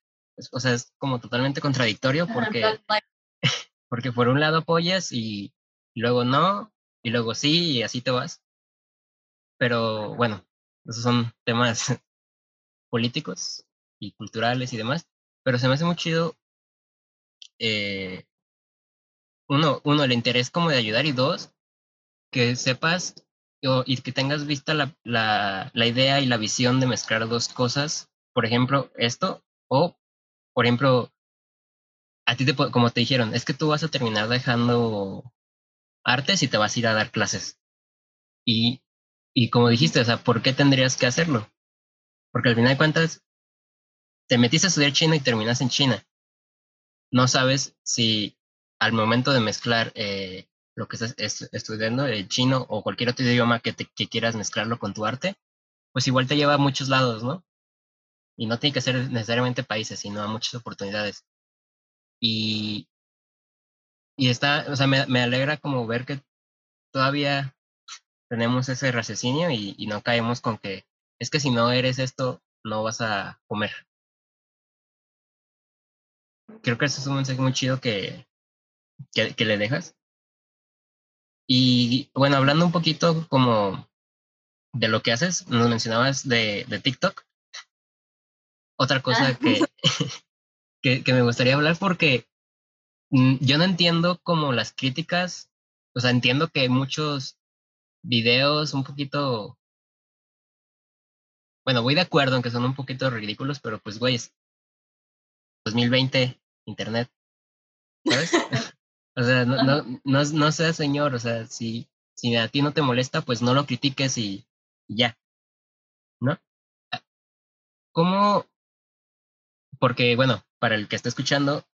o sea, es como totalmente contradictorio porque porque por un lado apoyas y, luego no, y luego sí, y así te vas. Pero bueno, esos son temas políticos y culturales y demás, pero se me hace muy chido, eh, uno, uno, el interés como de ayudar y dos, que sepas y que tengas vista la, la, la idea y la visión de mezclar dos cosas, por ejemplo, esto, o por ejemplo, a ti, te, como te dijeron, es que tú vas a terminar dejando artes y te vas a ir a dar clases. Y, y como dijiste, o sea, ¿por qué tendrías que hacerlo? Porque al final de cuentas, te metiste a estudiar chino y terminas en China. No sabes si al momento de mezclar eh, lo que estás estudiando, el chino o cualquier otro idioma que, te, que quieras mezclarlo con tu arte, pues igual te lleva a muchos lados, ¿no? Y no tiene que ser necesariamente países, sino a muchas oportunidades. Y, y está, o sea, me, me alegra como ver que todavía tenemos ese raciocinio y, y, no caemos con que es que si no eres esto, no vas a comer. Creo que eso es un mensaje muy chido que, que, que le dejas. Y bueno, hablando un poquito como de lo que haces, nos mencionabas de, de TikTok. Otra cosa ah. que, que, me gustaría hablar porque mm, yo no entiendo como las críticas, o sea, entiendo que hay muchos videos un poquito, bueno, voy de acuerdo en que son un poquito ridículos, pero pues, güey, 2020, Internet, ¿sabes? o sea, no, no, no, no seas señor, o sea, si, si a ti no te molesta, pues no lo critiques y, y ya, ¿no? Ah, ¿Cómo? Porque, bueno, para el que está escuchando,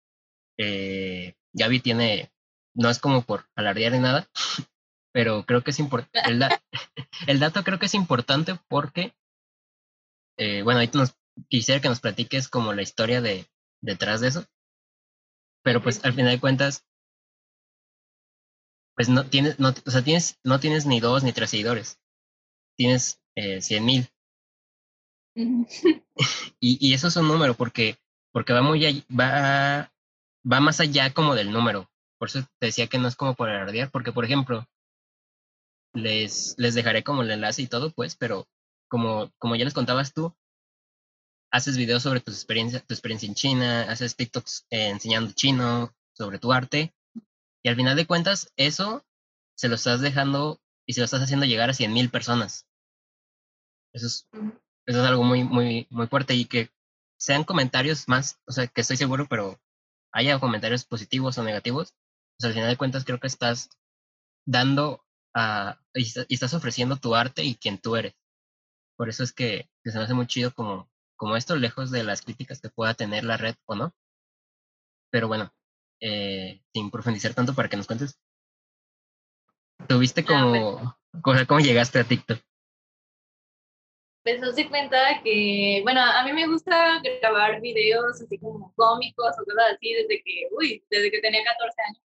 eh, Gaby tiene, no es como por alardear ni nada, pero creo que es importante, el, el, dato creo que es importante porque, eh, bueno, ahorita nos quisiera que nos platiques como la historia de detrás de eso, pero pues al final de cuentas, pues no tienes, no, o sea, tienes, no tienes ni dos ni tres seguidores, tienes eh, cien mil. y, y eso es un número porque, porque va muy va, va más allá como del número. Por eso te decía que no es como por alardear, porque por ejemplo, les, les dejaré como el enlace y todo, pues, pero como, como ya les contabas tú, haces videos sobre tu experiencia, tu experiencia en China, haces TikToks enseñando chino, sobre tu arte, y al final de cuentas, eso se lo estás dejando y se lo estás haciendo llegar a 100 mil personas. Eso es, eso es algo muy, muy, muy fuerte y que sean comentarios más, o sea, que estoy seguro, pero haya comentarios positivos o negativos, pues al final de cuentas creo que estás dando a, y, estás ofreciendo tu arte y quien tú eres. Por eso es que, se me hace muy chido como, como esto, lejos de las críticas que pueda tener la red o no. Pero bueno, eh, sin profundizar tanto para que nos cuentes. ¿Tuviste como, cómo llegaste a TikTok? Pues se cuenta que, bueno, a mí me gusta grabar videos así como cómicos o cosas así desde que, uy, desde que tenía 14 años.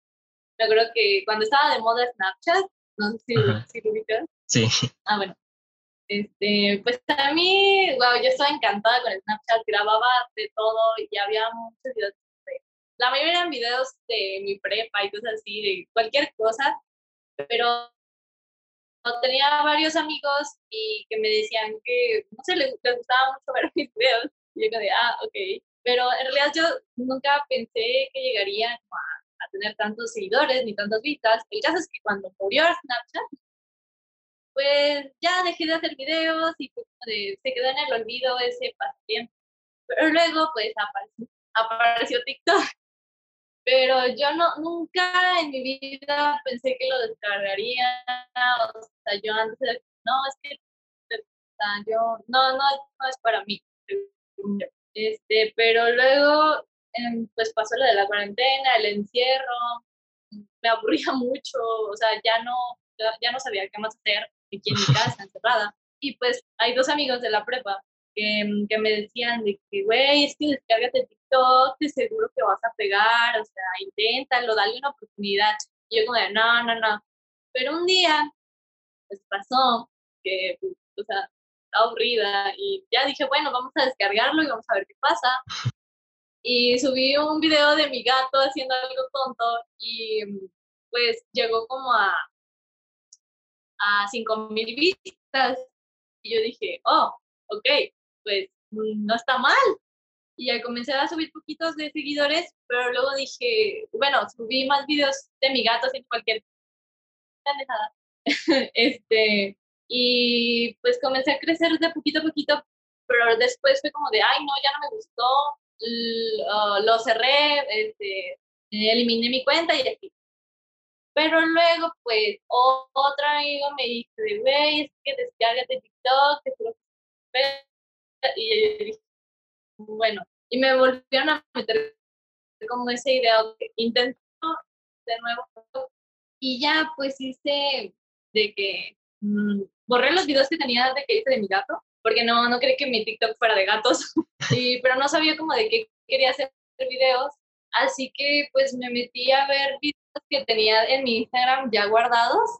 Me acuerdo que cuando estaba de moda Snapchat, no sé si, si lo ubicas. Sí. Ah, bueno. Este, pues a mí, wow, yo estaba encantada con Snapchat, grababa de todo y había muchos videos. la mayoría eran videos de mi prepa y cosas así, de cualquier cosa, pero tenía varios amigos y que me decían que, no sé, les, gustaba mucho ver mis videos. Y yo de, ah, ok. Pero en realidad yo nunca pensé que llegaría a, a, tener tantos seguidores ni tantas vistas. El caso es que cuando murió Snapchat, pues ya dejé de hacer videos y pues, se quedó en el olvido ese pasatiempo. Pero luego pues apareció, apareció TikTok. Pero yo no, nunca en mi vida pensé que lo descargaría, o sea, yo antes de, no, es que yo, no, no, no es para mí, este, pero luego, em, pues pasó lo de la cuarentena, el encierro, me aburría mucho, o sea, ya no, ya no sabía qué más hacer aquí en mi casa, encerrada, y pues hay dos amigos de la prepa que, que me decían de que, güey, es que descárgate TikTok, te seguro que vas a pegar, o sea, inténtalo, dale una oportunidad. Y yo como de, no, no, no. Pero un día, pues pasó que, pues, o sea, aburrida y ya dije, bueno, vamos a descargarlo y vamos a ver qué pasa. Y subí un video de mi gato haciendo algo tonto y pues llegó como a, a 5000 vistas. Y yo dije, oh, ok, pues no está mal. Y ya comencé a subir poquitos de seguidores, pero luego dije, bueno, subí más videos de mi gato sin cualquier este, y pues comencé a crecer de poquito a poquito, pero después fue como de, ay, no, ya no me gustó, ah, lo cerré, este, eliminé mi cuenta y así. Pero luego, pues, otro amigo me dice, güey, es que descárgate TikTok, que y dije, bueno, y me volvieron a meter como esa idea, que intento de nuevo, y ya pues hice de que mm, borré los videos que tenía de que hice de mi gato, porque no, no creí que mi TikTok fuera de gatos, y, pero no sabía como de qué quería hacer videos, así que pues me metí a ver videos que tenía en mi Instagram ya guardados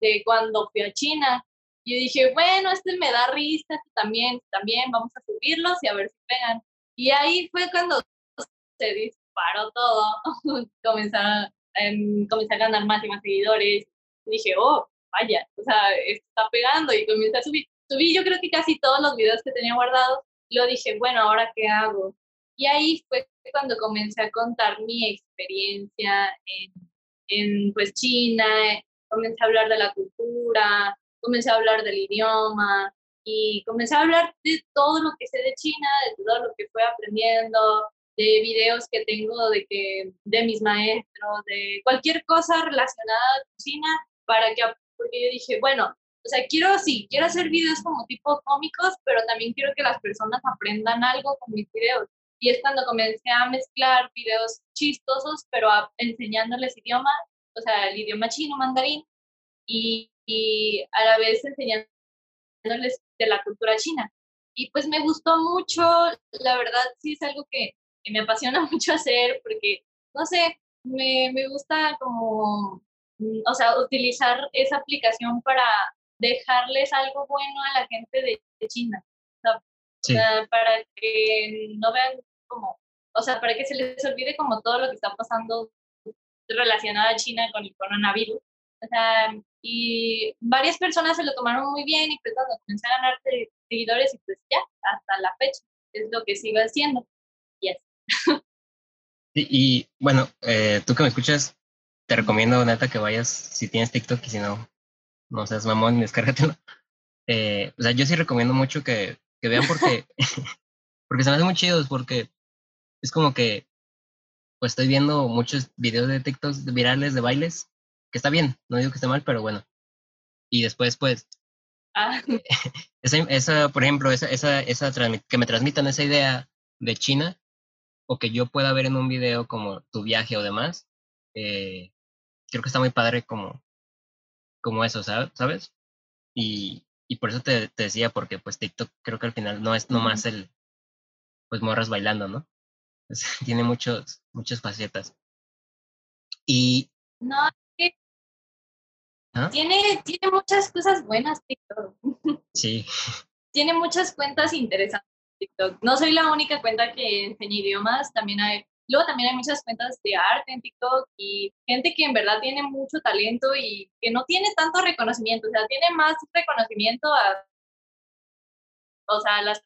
de cuando fui a China y dije, bueno, este me da risa, este también, también, vamos a subirlos y a ver si pegan. Y ahí fue cuando se disparó todo, comencé, a, em, comencé a ganar más y más seguidores. Y dije, oh, vaya, o sea, esto está pegando y comencé a subir. Subí yo creo que casi todos los videos que tenía guardados. Lo dije, bueno, ¿ahora qué hago? Y ahí fue cuando comencé a contar mi experiencia en, en pues China, comencé a hablar de la cultura, comencé a hablar del idioma y comencé a hablar de todo lo que sé de China, de todo lo que fui aprendiendo, de videos que tengo de, que, de mis maestros, de cualquier cosa relacionada a cocina, para que, porque yo dije, bueno, o sea, quiero, sí, quiero hacer videos como tipo cómicos, pero también quiero que las personas aprendan algo con mis videos. Y es cuando comencé a mezclar videos chistosos, pero enseñándoles idioma, o sea, el idioma chino, mandarín, y, y a la vez enseñándoles de la cultura china. Y pues me gustó mucho, la verdad sí es algo que, que me apasiona mucho hacer porque, no sé, me, me gusta como, mm, o sea, utilizar esa aplicación para dejarles algo bueno a la gente de, China. O sea, para que no vean como, o sea, para que se les olvide como todo lo que está pasando relacionado a China con el coronavirus. O sea, y varias personas se lo tomaron muy bien y pues cuando comencé a ganar seguidores y pues ya, hasta la fecha, es lo que sigo haciendo. Y y bueno, eh, tú que me escuchas, te recomiendo neta que vayas si tienes TikTok y si no, no seas mamón, descárgatelo. Eh, o sea, yo sí recomiendo mucho que, que vean porque, porque se me hacen muy chidos, porque es como que pues estoy viendo muchos videos de TikTok virales de bailes, que está bien, no digo que esté mal, pero bueno. Y después, pues, ah. esa, esa, por ejemplo, esa, esa, esa que me transmitan esa idea de China, o que yo pueda ver en un video como tu viaje o demás, eh, creo que está muy padre como, como eso, ¿sabes? Y, y por eso te, te, decía, porque pues TikTok creo que al final no es nomás el, pues morras bailando, ¿no? tiene muchos, muchas facetas. Y... No, ¿Ah? tiene, tiene muchas cosas buenas TikTok. Sí. tiene muchas cuentas interesantes. TikTok. No soy la única cuenta que enseña idiomas, también hay, luego también hay muchas cuentas de arte en TikTok y gente que en verdad tiene mucho talento y que no tiene tanto reconocimiento, o sea, tiene más reconocimiento a, o sea, las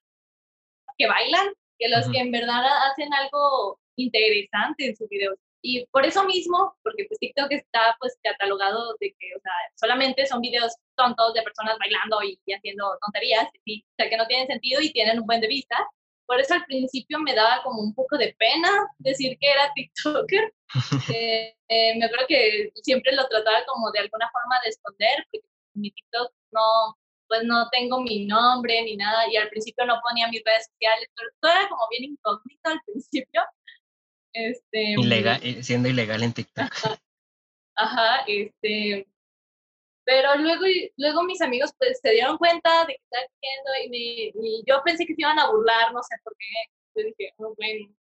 que bailan que los que en verdad hacen algo interesante en sus videos. Y por eso mismo, porque pues TikTok está pues catalogado de que, o sea, solamente son videos tontos de personas bailando y, haciendo tonterías, y, o sea, que no tienen sentido y tienen un buen de vista. Por eso al principio me daba como un poco de pena decir que era TikToker. eh, eh, me acuerdo que siempre lo trataba como de alguna forma de esconder, porque mi TikTok no, pues no tengo mi nombre ni nada y al principio no ponía mis redes sociales, todo era como bien incógnito al principio. Este, ilegal, eh, siendo ilegal en TikTok. Ajá, este, pero luego, luego mis amigos pues se dieron cuenta de que estaba haciendo y, me, y yo pensé que se iban a burlar, no sé por qué. Yo dije, oh, bueno,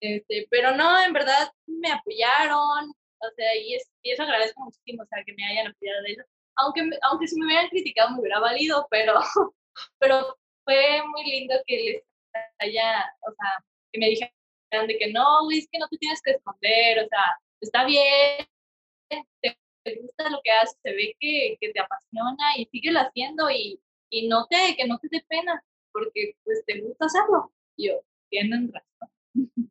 este, pero no, en verdad me apoyaron, o sea, y, es, y eso agradezco muchísimo, o sea, que me hayan apoyado de eso aunque, aunque si me hubieran criticado me hubiera valido, pero, pero fue muy lindo que les haya, o sea, que me dijeran de que no, es que no te tienes que esconder, o sea, está bien, te, gusta lo que haces, se ve que, que te apasiona y síguelo haciendo y, y no te, que no te dé pena, porque pues te gusta hacerlo. Y yo, tienen razón.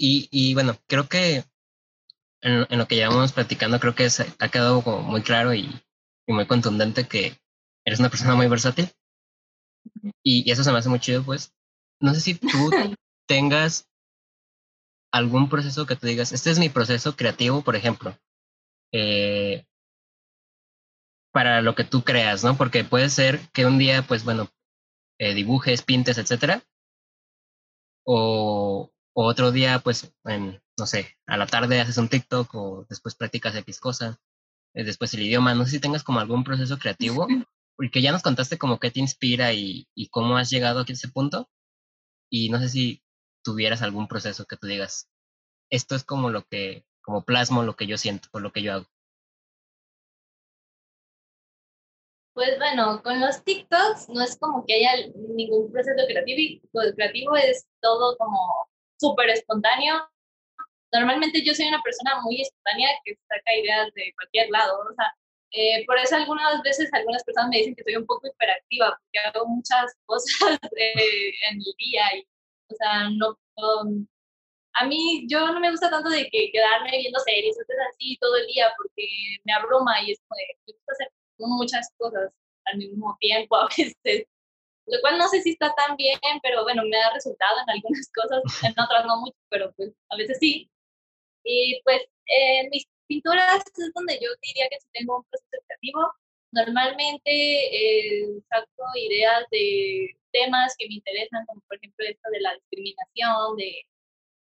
Y, y bueno, creo que en, lo que llevamos platicando, creo que ha quedado como muy claro y, muy contundente que eres una persona muy versátil. Y, eso se me hace muy chido, pues. No sé si tú tengas algún proceso que tú digas, este es mi proceso creativo, por ejemplo, eh, para lo que tú creas, ¿no? Porque puede ser que un día, pues bueno, eh, dibujes, pintes, etcétera, o, o otro día, pues, en, no sé, a la tarde haces un TikTok o después practicas X cosa, eh, después el idioma. No sé si tengas como algún proceso creativo, porque ya nos contaste como qué te inspira y, y cómo has llegado aquí a ese punto. Y no sé si tuvieras algún proceso que tú digas, esto es como lo que, como plasmo lo que yo siento o lo que yo hago. Pues bueno, con los TikToks no es como que haya ningún proceso creativo, creativo es todo como súper espontáneo. Normalmente yo soy una persona muy espontánea que saca ideas de cualquier lado, o sea, eh, por eso algunas veces algunas personas me dicen que soy un poco hiperactiva porque hago muchas cosas eh, en el día y, o sea, no, a mí yo no me gusta tanto de que quedarme viendo series, o así todo el día porque me abruma y es como me gusta hacer muchas cosas al mismo tiempo a veces lo cual no sé si está tan bien, pero bueno, me ha resultado en algunas cosas, en otras no mucho, pero pues a veces sí. Y pues en mis pinturas es donde yo diría que sí tengo un proceso creativo. Normalmente eh, saco ideas de temas que me interesan, como por ejemplo esto de la discriminación, de,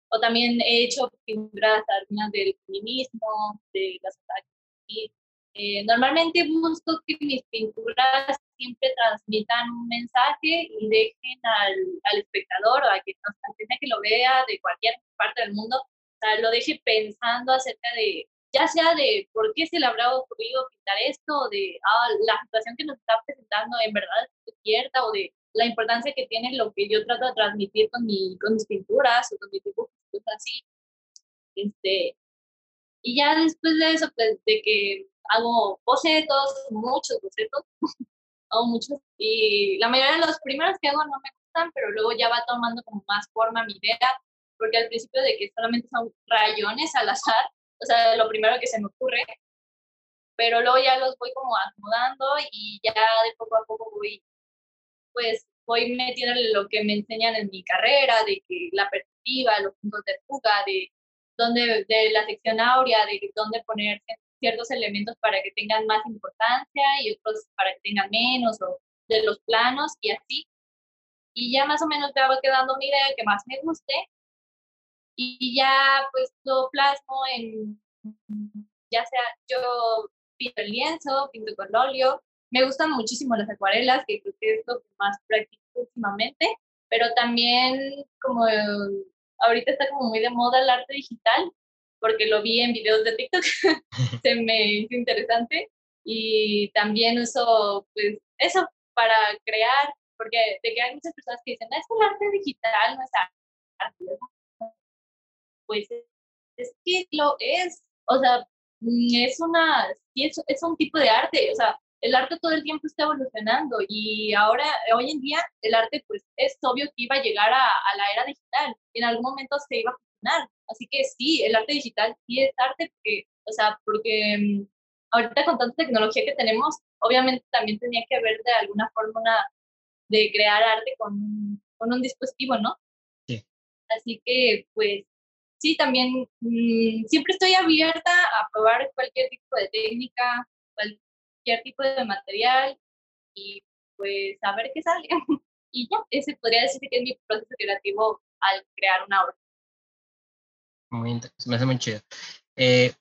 o también he hecho pinturas algunas del feminismo, de las ataques. Eh, normalmente busco que mis pinturas siempre transmitan un mensaje y dejen al, al espectador a quien, que lo vea de cualquier parte del mundo, sea, lo deje pensando acerca de, ya sea de por qué se le habrá ocurrido pintar esto, o de ah, la situación que nos está presentando en verdad es cierta, o de la importancia que tiene lo que yo trato de transmitir con, mi, con mis pinturas o con mis dibujos, cosas así. Este, y ya después de eso, pues de que hago bocetos, muchos bocetos, hago muchos, y la mayoría de los primeros que hago no me gustan, pero luego ya va tomando como más forma mi idea, porque al principio de que solamente son rayones al azar, o sea, lo primero que se me ocurre, pero luego ya los voy como acomodando y ya de poco a poco voy, pues voy metiendo lo que me enseñan en mi carrera, de que la perspectiva, los puntos de fuga, de dónde, de la sección áurea, de dónde poner ciertos elementos para que tengan más importancia y otros para que tengan menos, o de los planos y así. Y ya más o menos me va quedando mi idea que más me guste y ya pues lo plasmo en, ya sea yo pinto el lienzo, pinto con óleo. Me gustan muchísimo las acuarelas, que creo que es lo que más practico últimamente, pero también como ahorita está como muy de moda el arte digital, porque lo vi en videos de TikTok, se me hizo interesante y también uso pues eso para crear, porque de que hay muchas personas que dicen, es el arte digital no es arte, pues es que lo es, o sea, mm, es una, es, es un tipo de arte, o sea, el arte todo el tiempo está evolucionando y ahora, hoy en día, el arte pues es obvio que iba a llegar a, a la era digital, en algún momento se iba a funcionar, así que sí, el arte digital sí es arte, porque, o sea, porque mm, ahorita con tanta tecnología que tenemos, obviamente también tenía que haber de alguna forma una, de crear arte con, con un dispositivo, ¿no? Sí. Así que, pues, sí, también mm, siempre estoy abierta a probar cualquier tipo de técnica, cualquier tipo de material y pues a ver qué sale. y ya, ese podría decir que es mi proceso creativo al crear una obra. Muy interesante, me hace muy chido. Eh,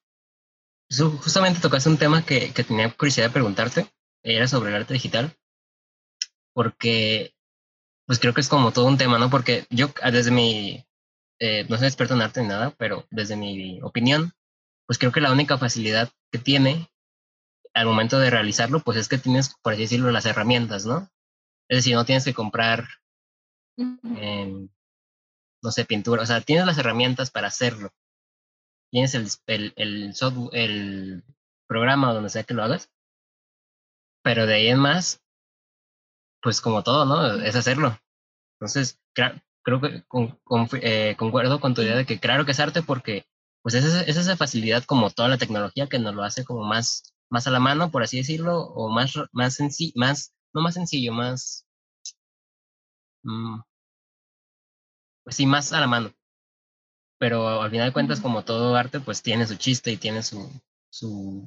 justamente tocaste un tema que, que tenía curiosidad de preguntarte, era sobre el arte digital, porque pues creo que es como todo un tema, ¿no? Porque yo desde mi eh, no soy experto en arte ni nada, pero desde mi opinión, pues creo que la única facilidad que tiene al momento de realizarlo, pues es que tienes, por así decirlo, las herramientas, ¿no? Es decir, no tienes que comprar, em, no sé, pintura, o sea, tienes las herramientas para hacerlo. Tienes el, el, el, software, el programa donde sea que lo hagas, pero de ahí en más, pues como todo, ¿no? Es hacerlo. Entonces, creo que eh, concuerdo con tu idea de que claro que es arte porque pues es, es, esa facilidad como toda la tecnología que nos lo hace como más, más a la mano, por así decirlo, o más, más sencillo, más, no más sencillo, más, mm, pues sí, más a la mano. Pero al final de cuentas, como todo arte, pues tiene su chiste y tiene su, su,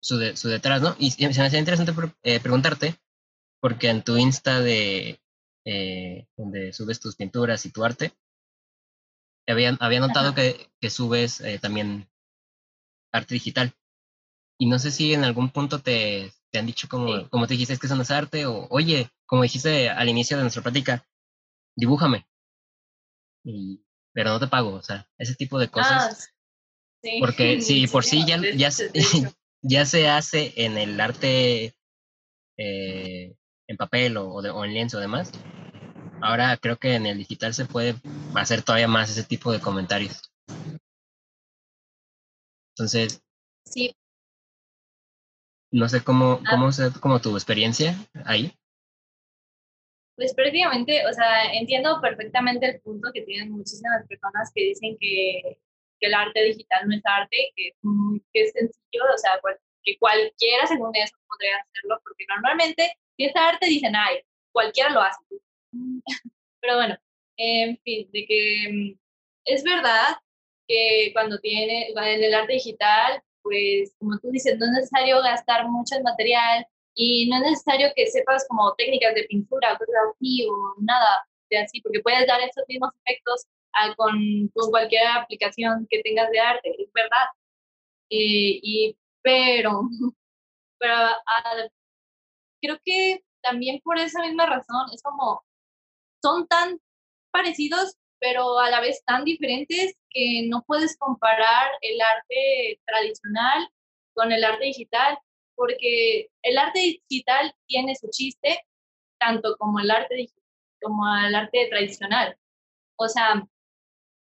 su, su detrás, ¿no? Y, se me hacía interesante eh, preguntarte, porque en tu Insta de, eh, donde subes tus pinturas y tu arte. Había, había notado que, que, subes eh, también arte digital. Y no sé si en algún punto te, te han dicho como, como te dijiste es que eso no es arte, o oye, como dijiste al inicio de nuestra plática, dibújame. Y, pero no te pago, o sea, ese tipo de cosas. Ah, Porque si por sí ya, ya, ya se hace en el arte eh, en papel o, o, en lienzo además, ahora creo que en el digital se puede hacer todavía más ese tipo de comentarios. Entonces, sí. no sé cómo, ah. cómo es como tu experiencia ahí. Pues prácticamente, o sea, entiendo perfectamente el punto que tienen muchísimas personas que dicen que, que el arte digital no es arte, que, que es sencillo, o sea, que cualquiera según eso podría hacerlo, porque normalmente si es arte dicen, ay, cualquiera lo hace. Pero bueno, en fin, de que mm, es verdad que cuando tiene, en el arte digital, pues como tú dices, no es necesario gastar mucho en material y no es necesario que sepas como técnicas de pintura, así o nada de así, porque puedes dar esos mismos efectos con, cualquier aplicación que tengas de arte, es verdad. Eh, y, pero, pero creo que también por esa misma razón es como, son tan parecidos, pero a la vez tan diferentes que no puedes comparar el arte tradicional con el arte digital, porque el arte digital tiene su chiste, tanto como el arte como el arte tradicional. O sea,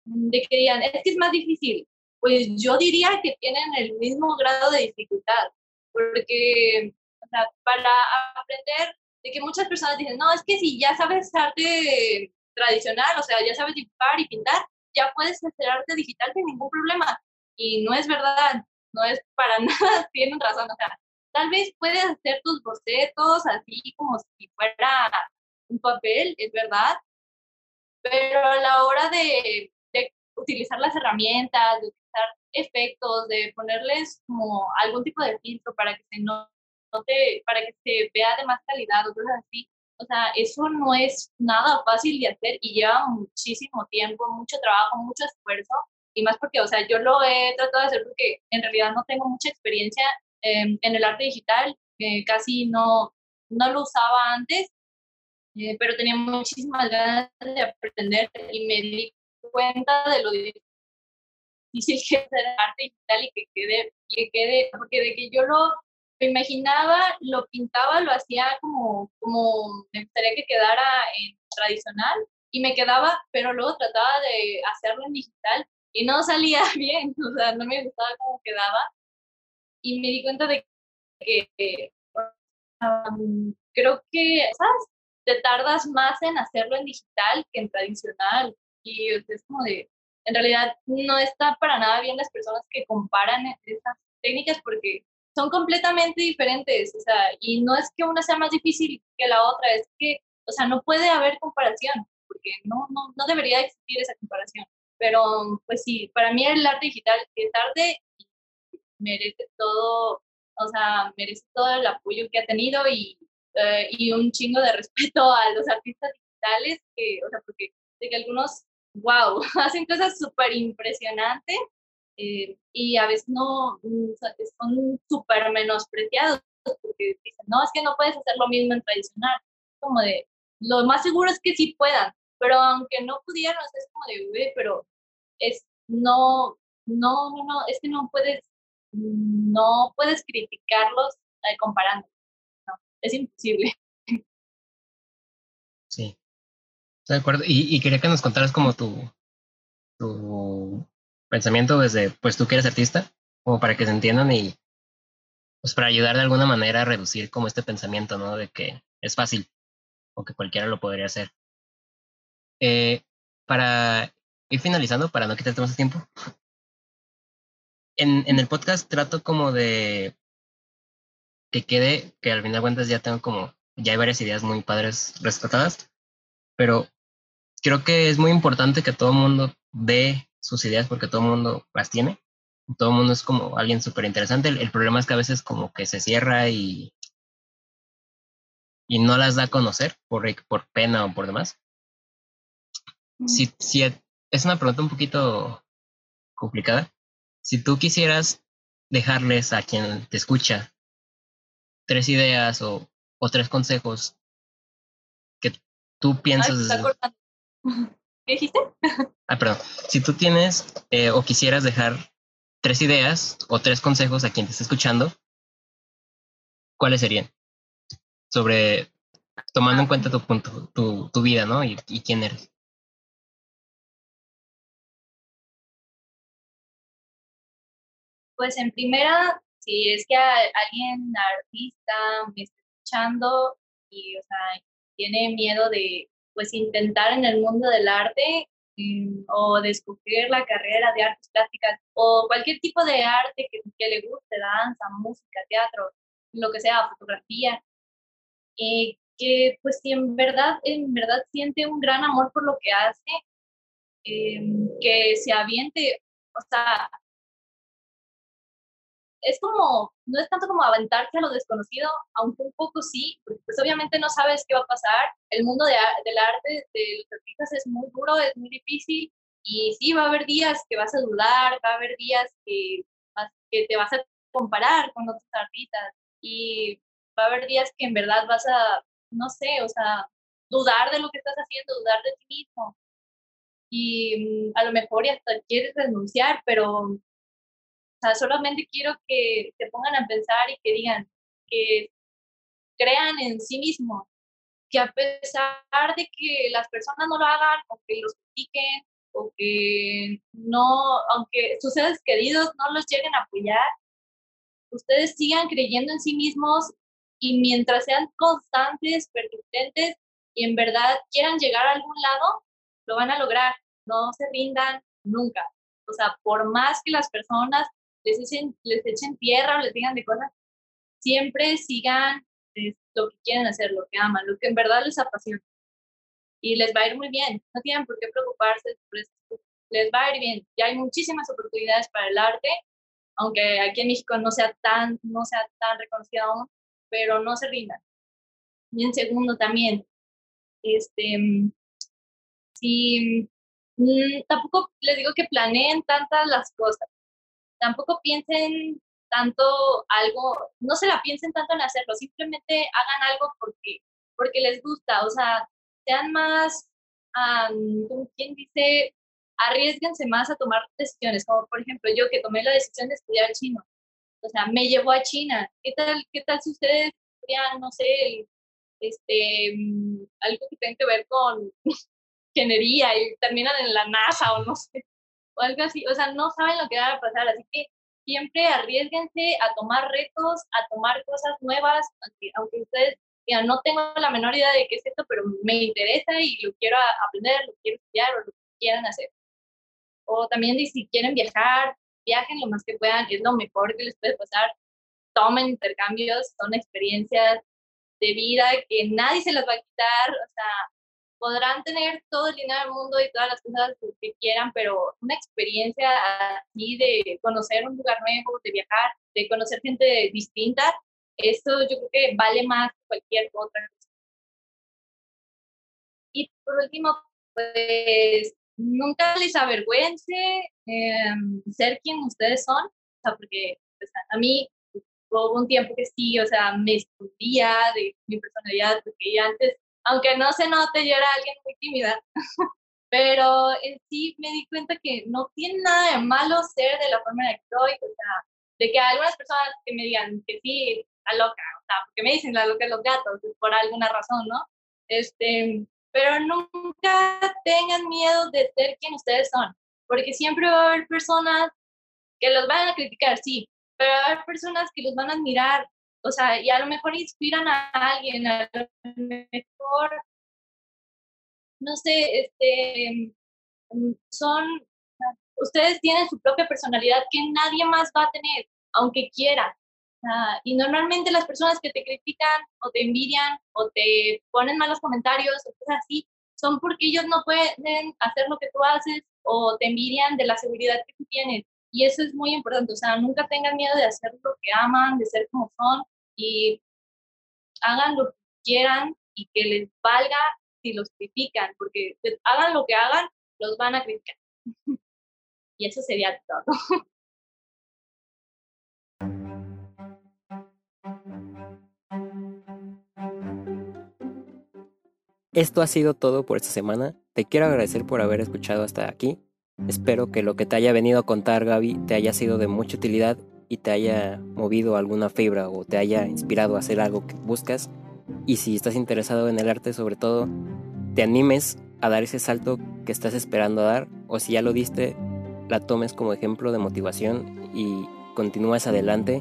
de que digan, es que es más difícil. Pues yo diría que tienen el mismo grado de dificultad, porque para aprender, de que muchas personas dicen, no, es que si ya sabes arte tradicional, o sea, ya sabes dibujar y pintar, ya puedes hacer arte digital sin ningún problema. Y no es verdad, no es para nada, tienen razón, o sea, tal vez puedes hacer tus bocetos así como si fuera un papel, es verdad, pero a la hora de, utilizar las herramientas, de utilizar efectos, de ponerles como algún tipo de filtro para que se note, para que se vea de más calidad o así, o sea, eso no es nada fácil de hacer y lleva muchísimo tiempo, mucho trabajo, mucho esfuerzo. Y más porque, o sea, yo lo he tratado de hacer porque en realidad no tengo mucha experiencia en el arte digital, casi no, no lo usaba antes, eh, pero tenía muchísimas ganas de aprender y me di cuenta de lo difícil que es hacer arte digital y que quede, que quede, porque de que yo lo imaginaba, lo pintaba, lo hacía como, como me gustaría que quedara en tradicional y me quedaba, pero luego trataba de hacerlo en digital y no salía bien, o sea, no me gustaba cómo quedaba y me di cuenta de que creo que, ¿sabes? Te tardas más en hacerlo en digital que en tradicional y es como de, en realidad no está para nada bien las personas que comparan esas técnicas porque son completamente diferentes, o sea, y no es que una sea más difícil que la otra, es que, o sea, no puede haber comparación, porque no, no, no debería existir esa comparación. Pero, pues sí, para mí el arte digital es arte y merece todo, o sea, merece todo el apoyo que ha tenido y, eh, y un chingo de respeto a los artistas digitales, que, o sea, porque de que algunos, wow, hacen cosas súper impresionantes eh, y a veces no mm, son súper menospreciados porque dicen, no, es que no puedes hacer lo mismo en tradicional. Como de, lo más seguro es que sí puedan, pero aunque no pudieran, es como de, güey, pero es, no, no, no, no, es que no puedes, no puedes criticarlos eh, comparando. No, es imposible. Sí, estoy de acuerdo. Y, y, quería que nos contaras como tu, tu pensamiento desde, pues tú que eres artista, como para que se entiendan y pues para ayudar de alguna manera a reducir como este pensamiento, ¿no? De que es fácil o que cualquiera lo podría hacer. Eh, para ir finalizando, para no quitarte más tiempo, en, en el podcast trato como de que quede, que al final de cuentas ya tengo como, ya hay varias ideas muy padres respetadas, pero creo que es muy importante que todo el mundo dé sus ideas porque todo el mundo las tiene. Todo el mundo es como alguien súper interesante. El, problema es que a veces como que se cierra y, y no las da a conocer por, por pena o por demás. Si, si es una pregunta un poquito complicada. Si tú quisieras dejarles a quien te escucha tres ideas o, o tres consejos que tú piensas... ¿Qué dijiste? Ah, perdón. Si tú tienes eh, o quisieras dejar tres ideas o tres consejos a quien te está escuchando, ¿cuáles serían? Sobre tomando en cuenta tu punto, tu, tu vida, ¿no? Y, y, quién eres. Pues en primera, si es que alguien artista me está escuchando y, o sea, tiene miedo de pues intentar en el mundo del arte mm, o de escoger la carrera de artes plásticas o cualquier tipo de arte que, que, le guste, danza, música, teatro, lo que sea, fotografía, y que pues si en verdad, en verdad siente un gran amor por lo que hace, em, que se aviente, o sea, es como, no es tanto como aventarse a lo desconocido, aunque un poco sí, porque pues obviamente no sabes qué va a pasar. El mundo de, del arte de los artistas es muy duro, es muy difícil Y sí, va a haber días que vas a dudar, va a haber días que, que te vas a comparar con otros artistas y va a haber días que en verdad vas a, no sé, o sea, dudar de lo que estás haciendo, dudar de ti mismo. Y mm, a lo mejor hasta quieres renunciar, pero o sea, solamente quiero que te pongan a pensar y que digan que crean en sí mismos, que a pesar de que las personas no lo hagan o que los critiquen o que no, aunque sus seres queridos no los lleguen a apoyar, ustedes sigan creyendo en sí mismos y mientras sean constantes, persistentes y en verdad quieran llegar a algún lado, lo van a lograr. No se rindan nunca. O sea, por más que las personas les echen, les echen tierra o les digan de cosas, siempre sigan eh, lo que quieren hacer, lo que aman, lo que en verdad les apasiona. Y les va a ir muy bien. No tienen por qué preocuparse por eso. Les va a ir bien. Ya hay muchísimas oportunidades para el arte aunque aquí en México no sea tan, no sea tan reconocido aún, pero no se rindan. Y en segundo también, este, si mm, tampoco les digo que planeen tantas las cosas, tampoco piensen tanto algo, no se la piensen tanto en hacerlo, simplemente hagan algo porque, porque les gusta, o sea, sean más, como quien dice, arriesguense más a tomar decisiones, como por ejemplo yo que tomé la decisión de estudiar chino. O sea, me llevó a China. ¿Qué tal, qué tal si ustedes estudian, no sé, este, mm, algo que tenga que ver con ingeniería y terminan en la NASA o no sé, o algo así? O sea, no saben lo que va a pasar, así que siempre arriesguense a tomar retos, a tomar cosas nuevas, aunque, aunque ustedes digan, no tengo la menor idea de qué es esto, pero me interesa y lo quiero aprender, lo quiero estudiar o lo que quieran hacer. O también si quieren viajar, viajen lo más que puedan, es lo mejor que les puede pasar. Tomen intercambios, son experiencias de vida que nadie se las va a quitar, o sea, podrán tener todo el dinero del mundo y todas las cosas que quieran, pero una experiencia así de conocer un lugar nuevo, de viajar, de conocer gente distinta, eso yo creo que vale más que cualquier otra cosa. Y por último, pues nunca les avergüence em, ser quien ustedes son, o sea, porque pues, a mí hubo un tiempo que sí, o sea, me escondía de mi personalidad, porque antes, aunque no se note, yo era alguien muy tímida, pero en sí me di cuenta que no tiene nada de malo ser de la forma en la que soy, o sea, de que algunas personas que me digan que sí, está loca, o sea, porque me dicen la loca de los gatos, por alguna razón, ¿no? Este, pero nunca tengan miedo de ser quien ustedes son, porque siempre va a haber personas que los van a criticar, sí, pero va a haber personas que los van a admirar, o sea, y a lo mejor inspiran a alguien, a lo mejor, no sé, este, mm, son, ustedes tienen su propia personalidad que nadie más va a tener, aunque quiera. Ah, y normalmente las personas que te critican o te envidian o te ponen malos comentarios o cosas así, son porque ellos no pueden hacer lo que tú haces o te envidian de la seguridad que tú tienes. Y eso es muy importante, o sea, nunca tengan miedo de hacer lo que aman, de ser como son y hagan lo que quieran y que les valga si los critican, porque hagan lo que hagan, los van a criticar. y eso sería todo. Esto ha sido todo por esta semana. Te quiero agradecer por haber escuchado hasta aquí. Espero que lo que te haya venido a contar Gaby te haya sido de mucha utilidad y te haya movido alguna fibra o te haya inspirado a hacer algo que buscas. Y si estás interesado en el arte sobre todo, te animes a dar ese salto que estás esperando a dar o si ya lo diste, la tomes como ejemplo de motivación y continúes adelante.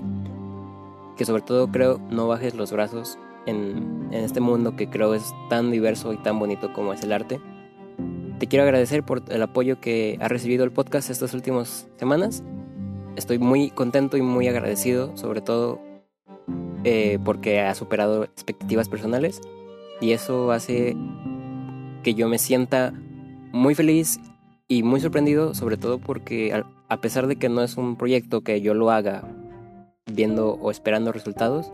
Que sobre todo creo no bajes los brazos en, este mundo que creo es tan diverso y tan bonito como es el arte. Te quiero agradecer por el apoyo que ha recibido el podcast estas últimas semanas. Estoy muy contento y muy agradecido, sobre todo eh, porque ha superado expectativas personales y eso hace que yo me sienta muy feliz y muy sorprendido, sobre todo porque a pesar de que no es un proyecto que yo lo haga viendo o esperando resultados,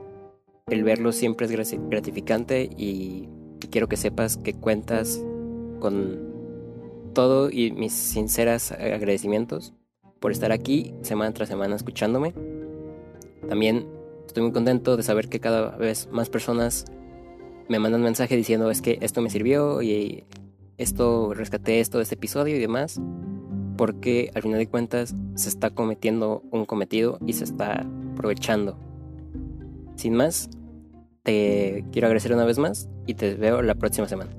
el verlo siempre es gratificante y quiero que sepas que cuentas con todo y mis sinceras agradecimientos por estar aquí semana tras semana escuchándome. También estoy muy contento de saber que cada vez más personas me mandan mensaje diciendo es que esto me sirvió y esto rescaté esto de este episodio y demás. Porque al final de cuentas se está cometiendo un cometido y se está aprovechando. Sin más, te quiero agradecer una vez más y te veo la próxima semana.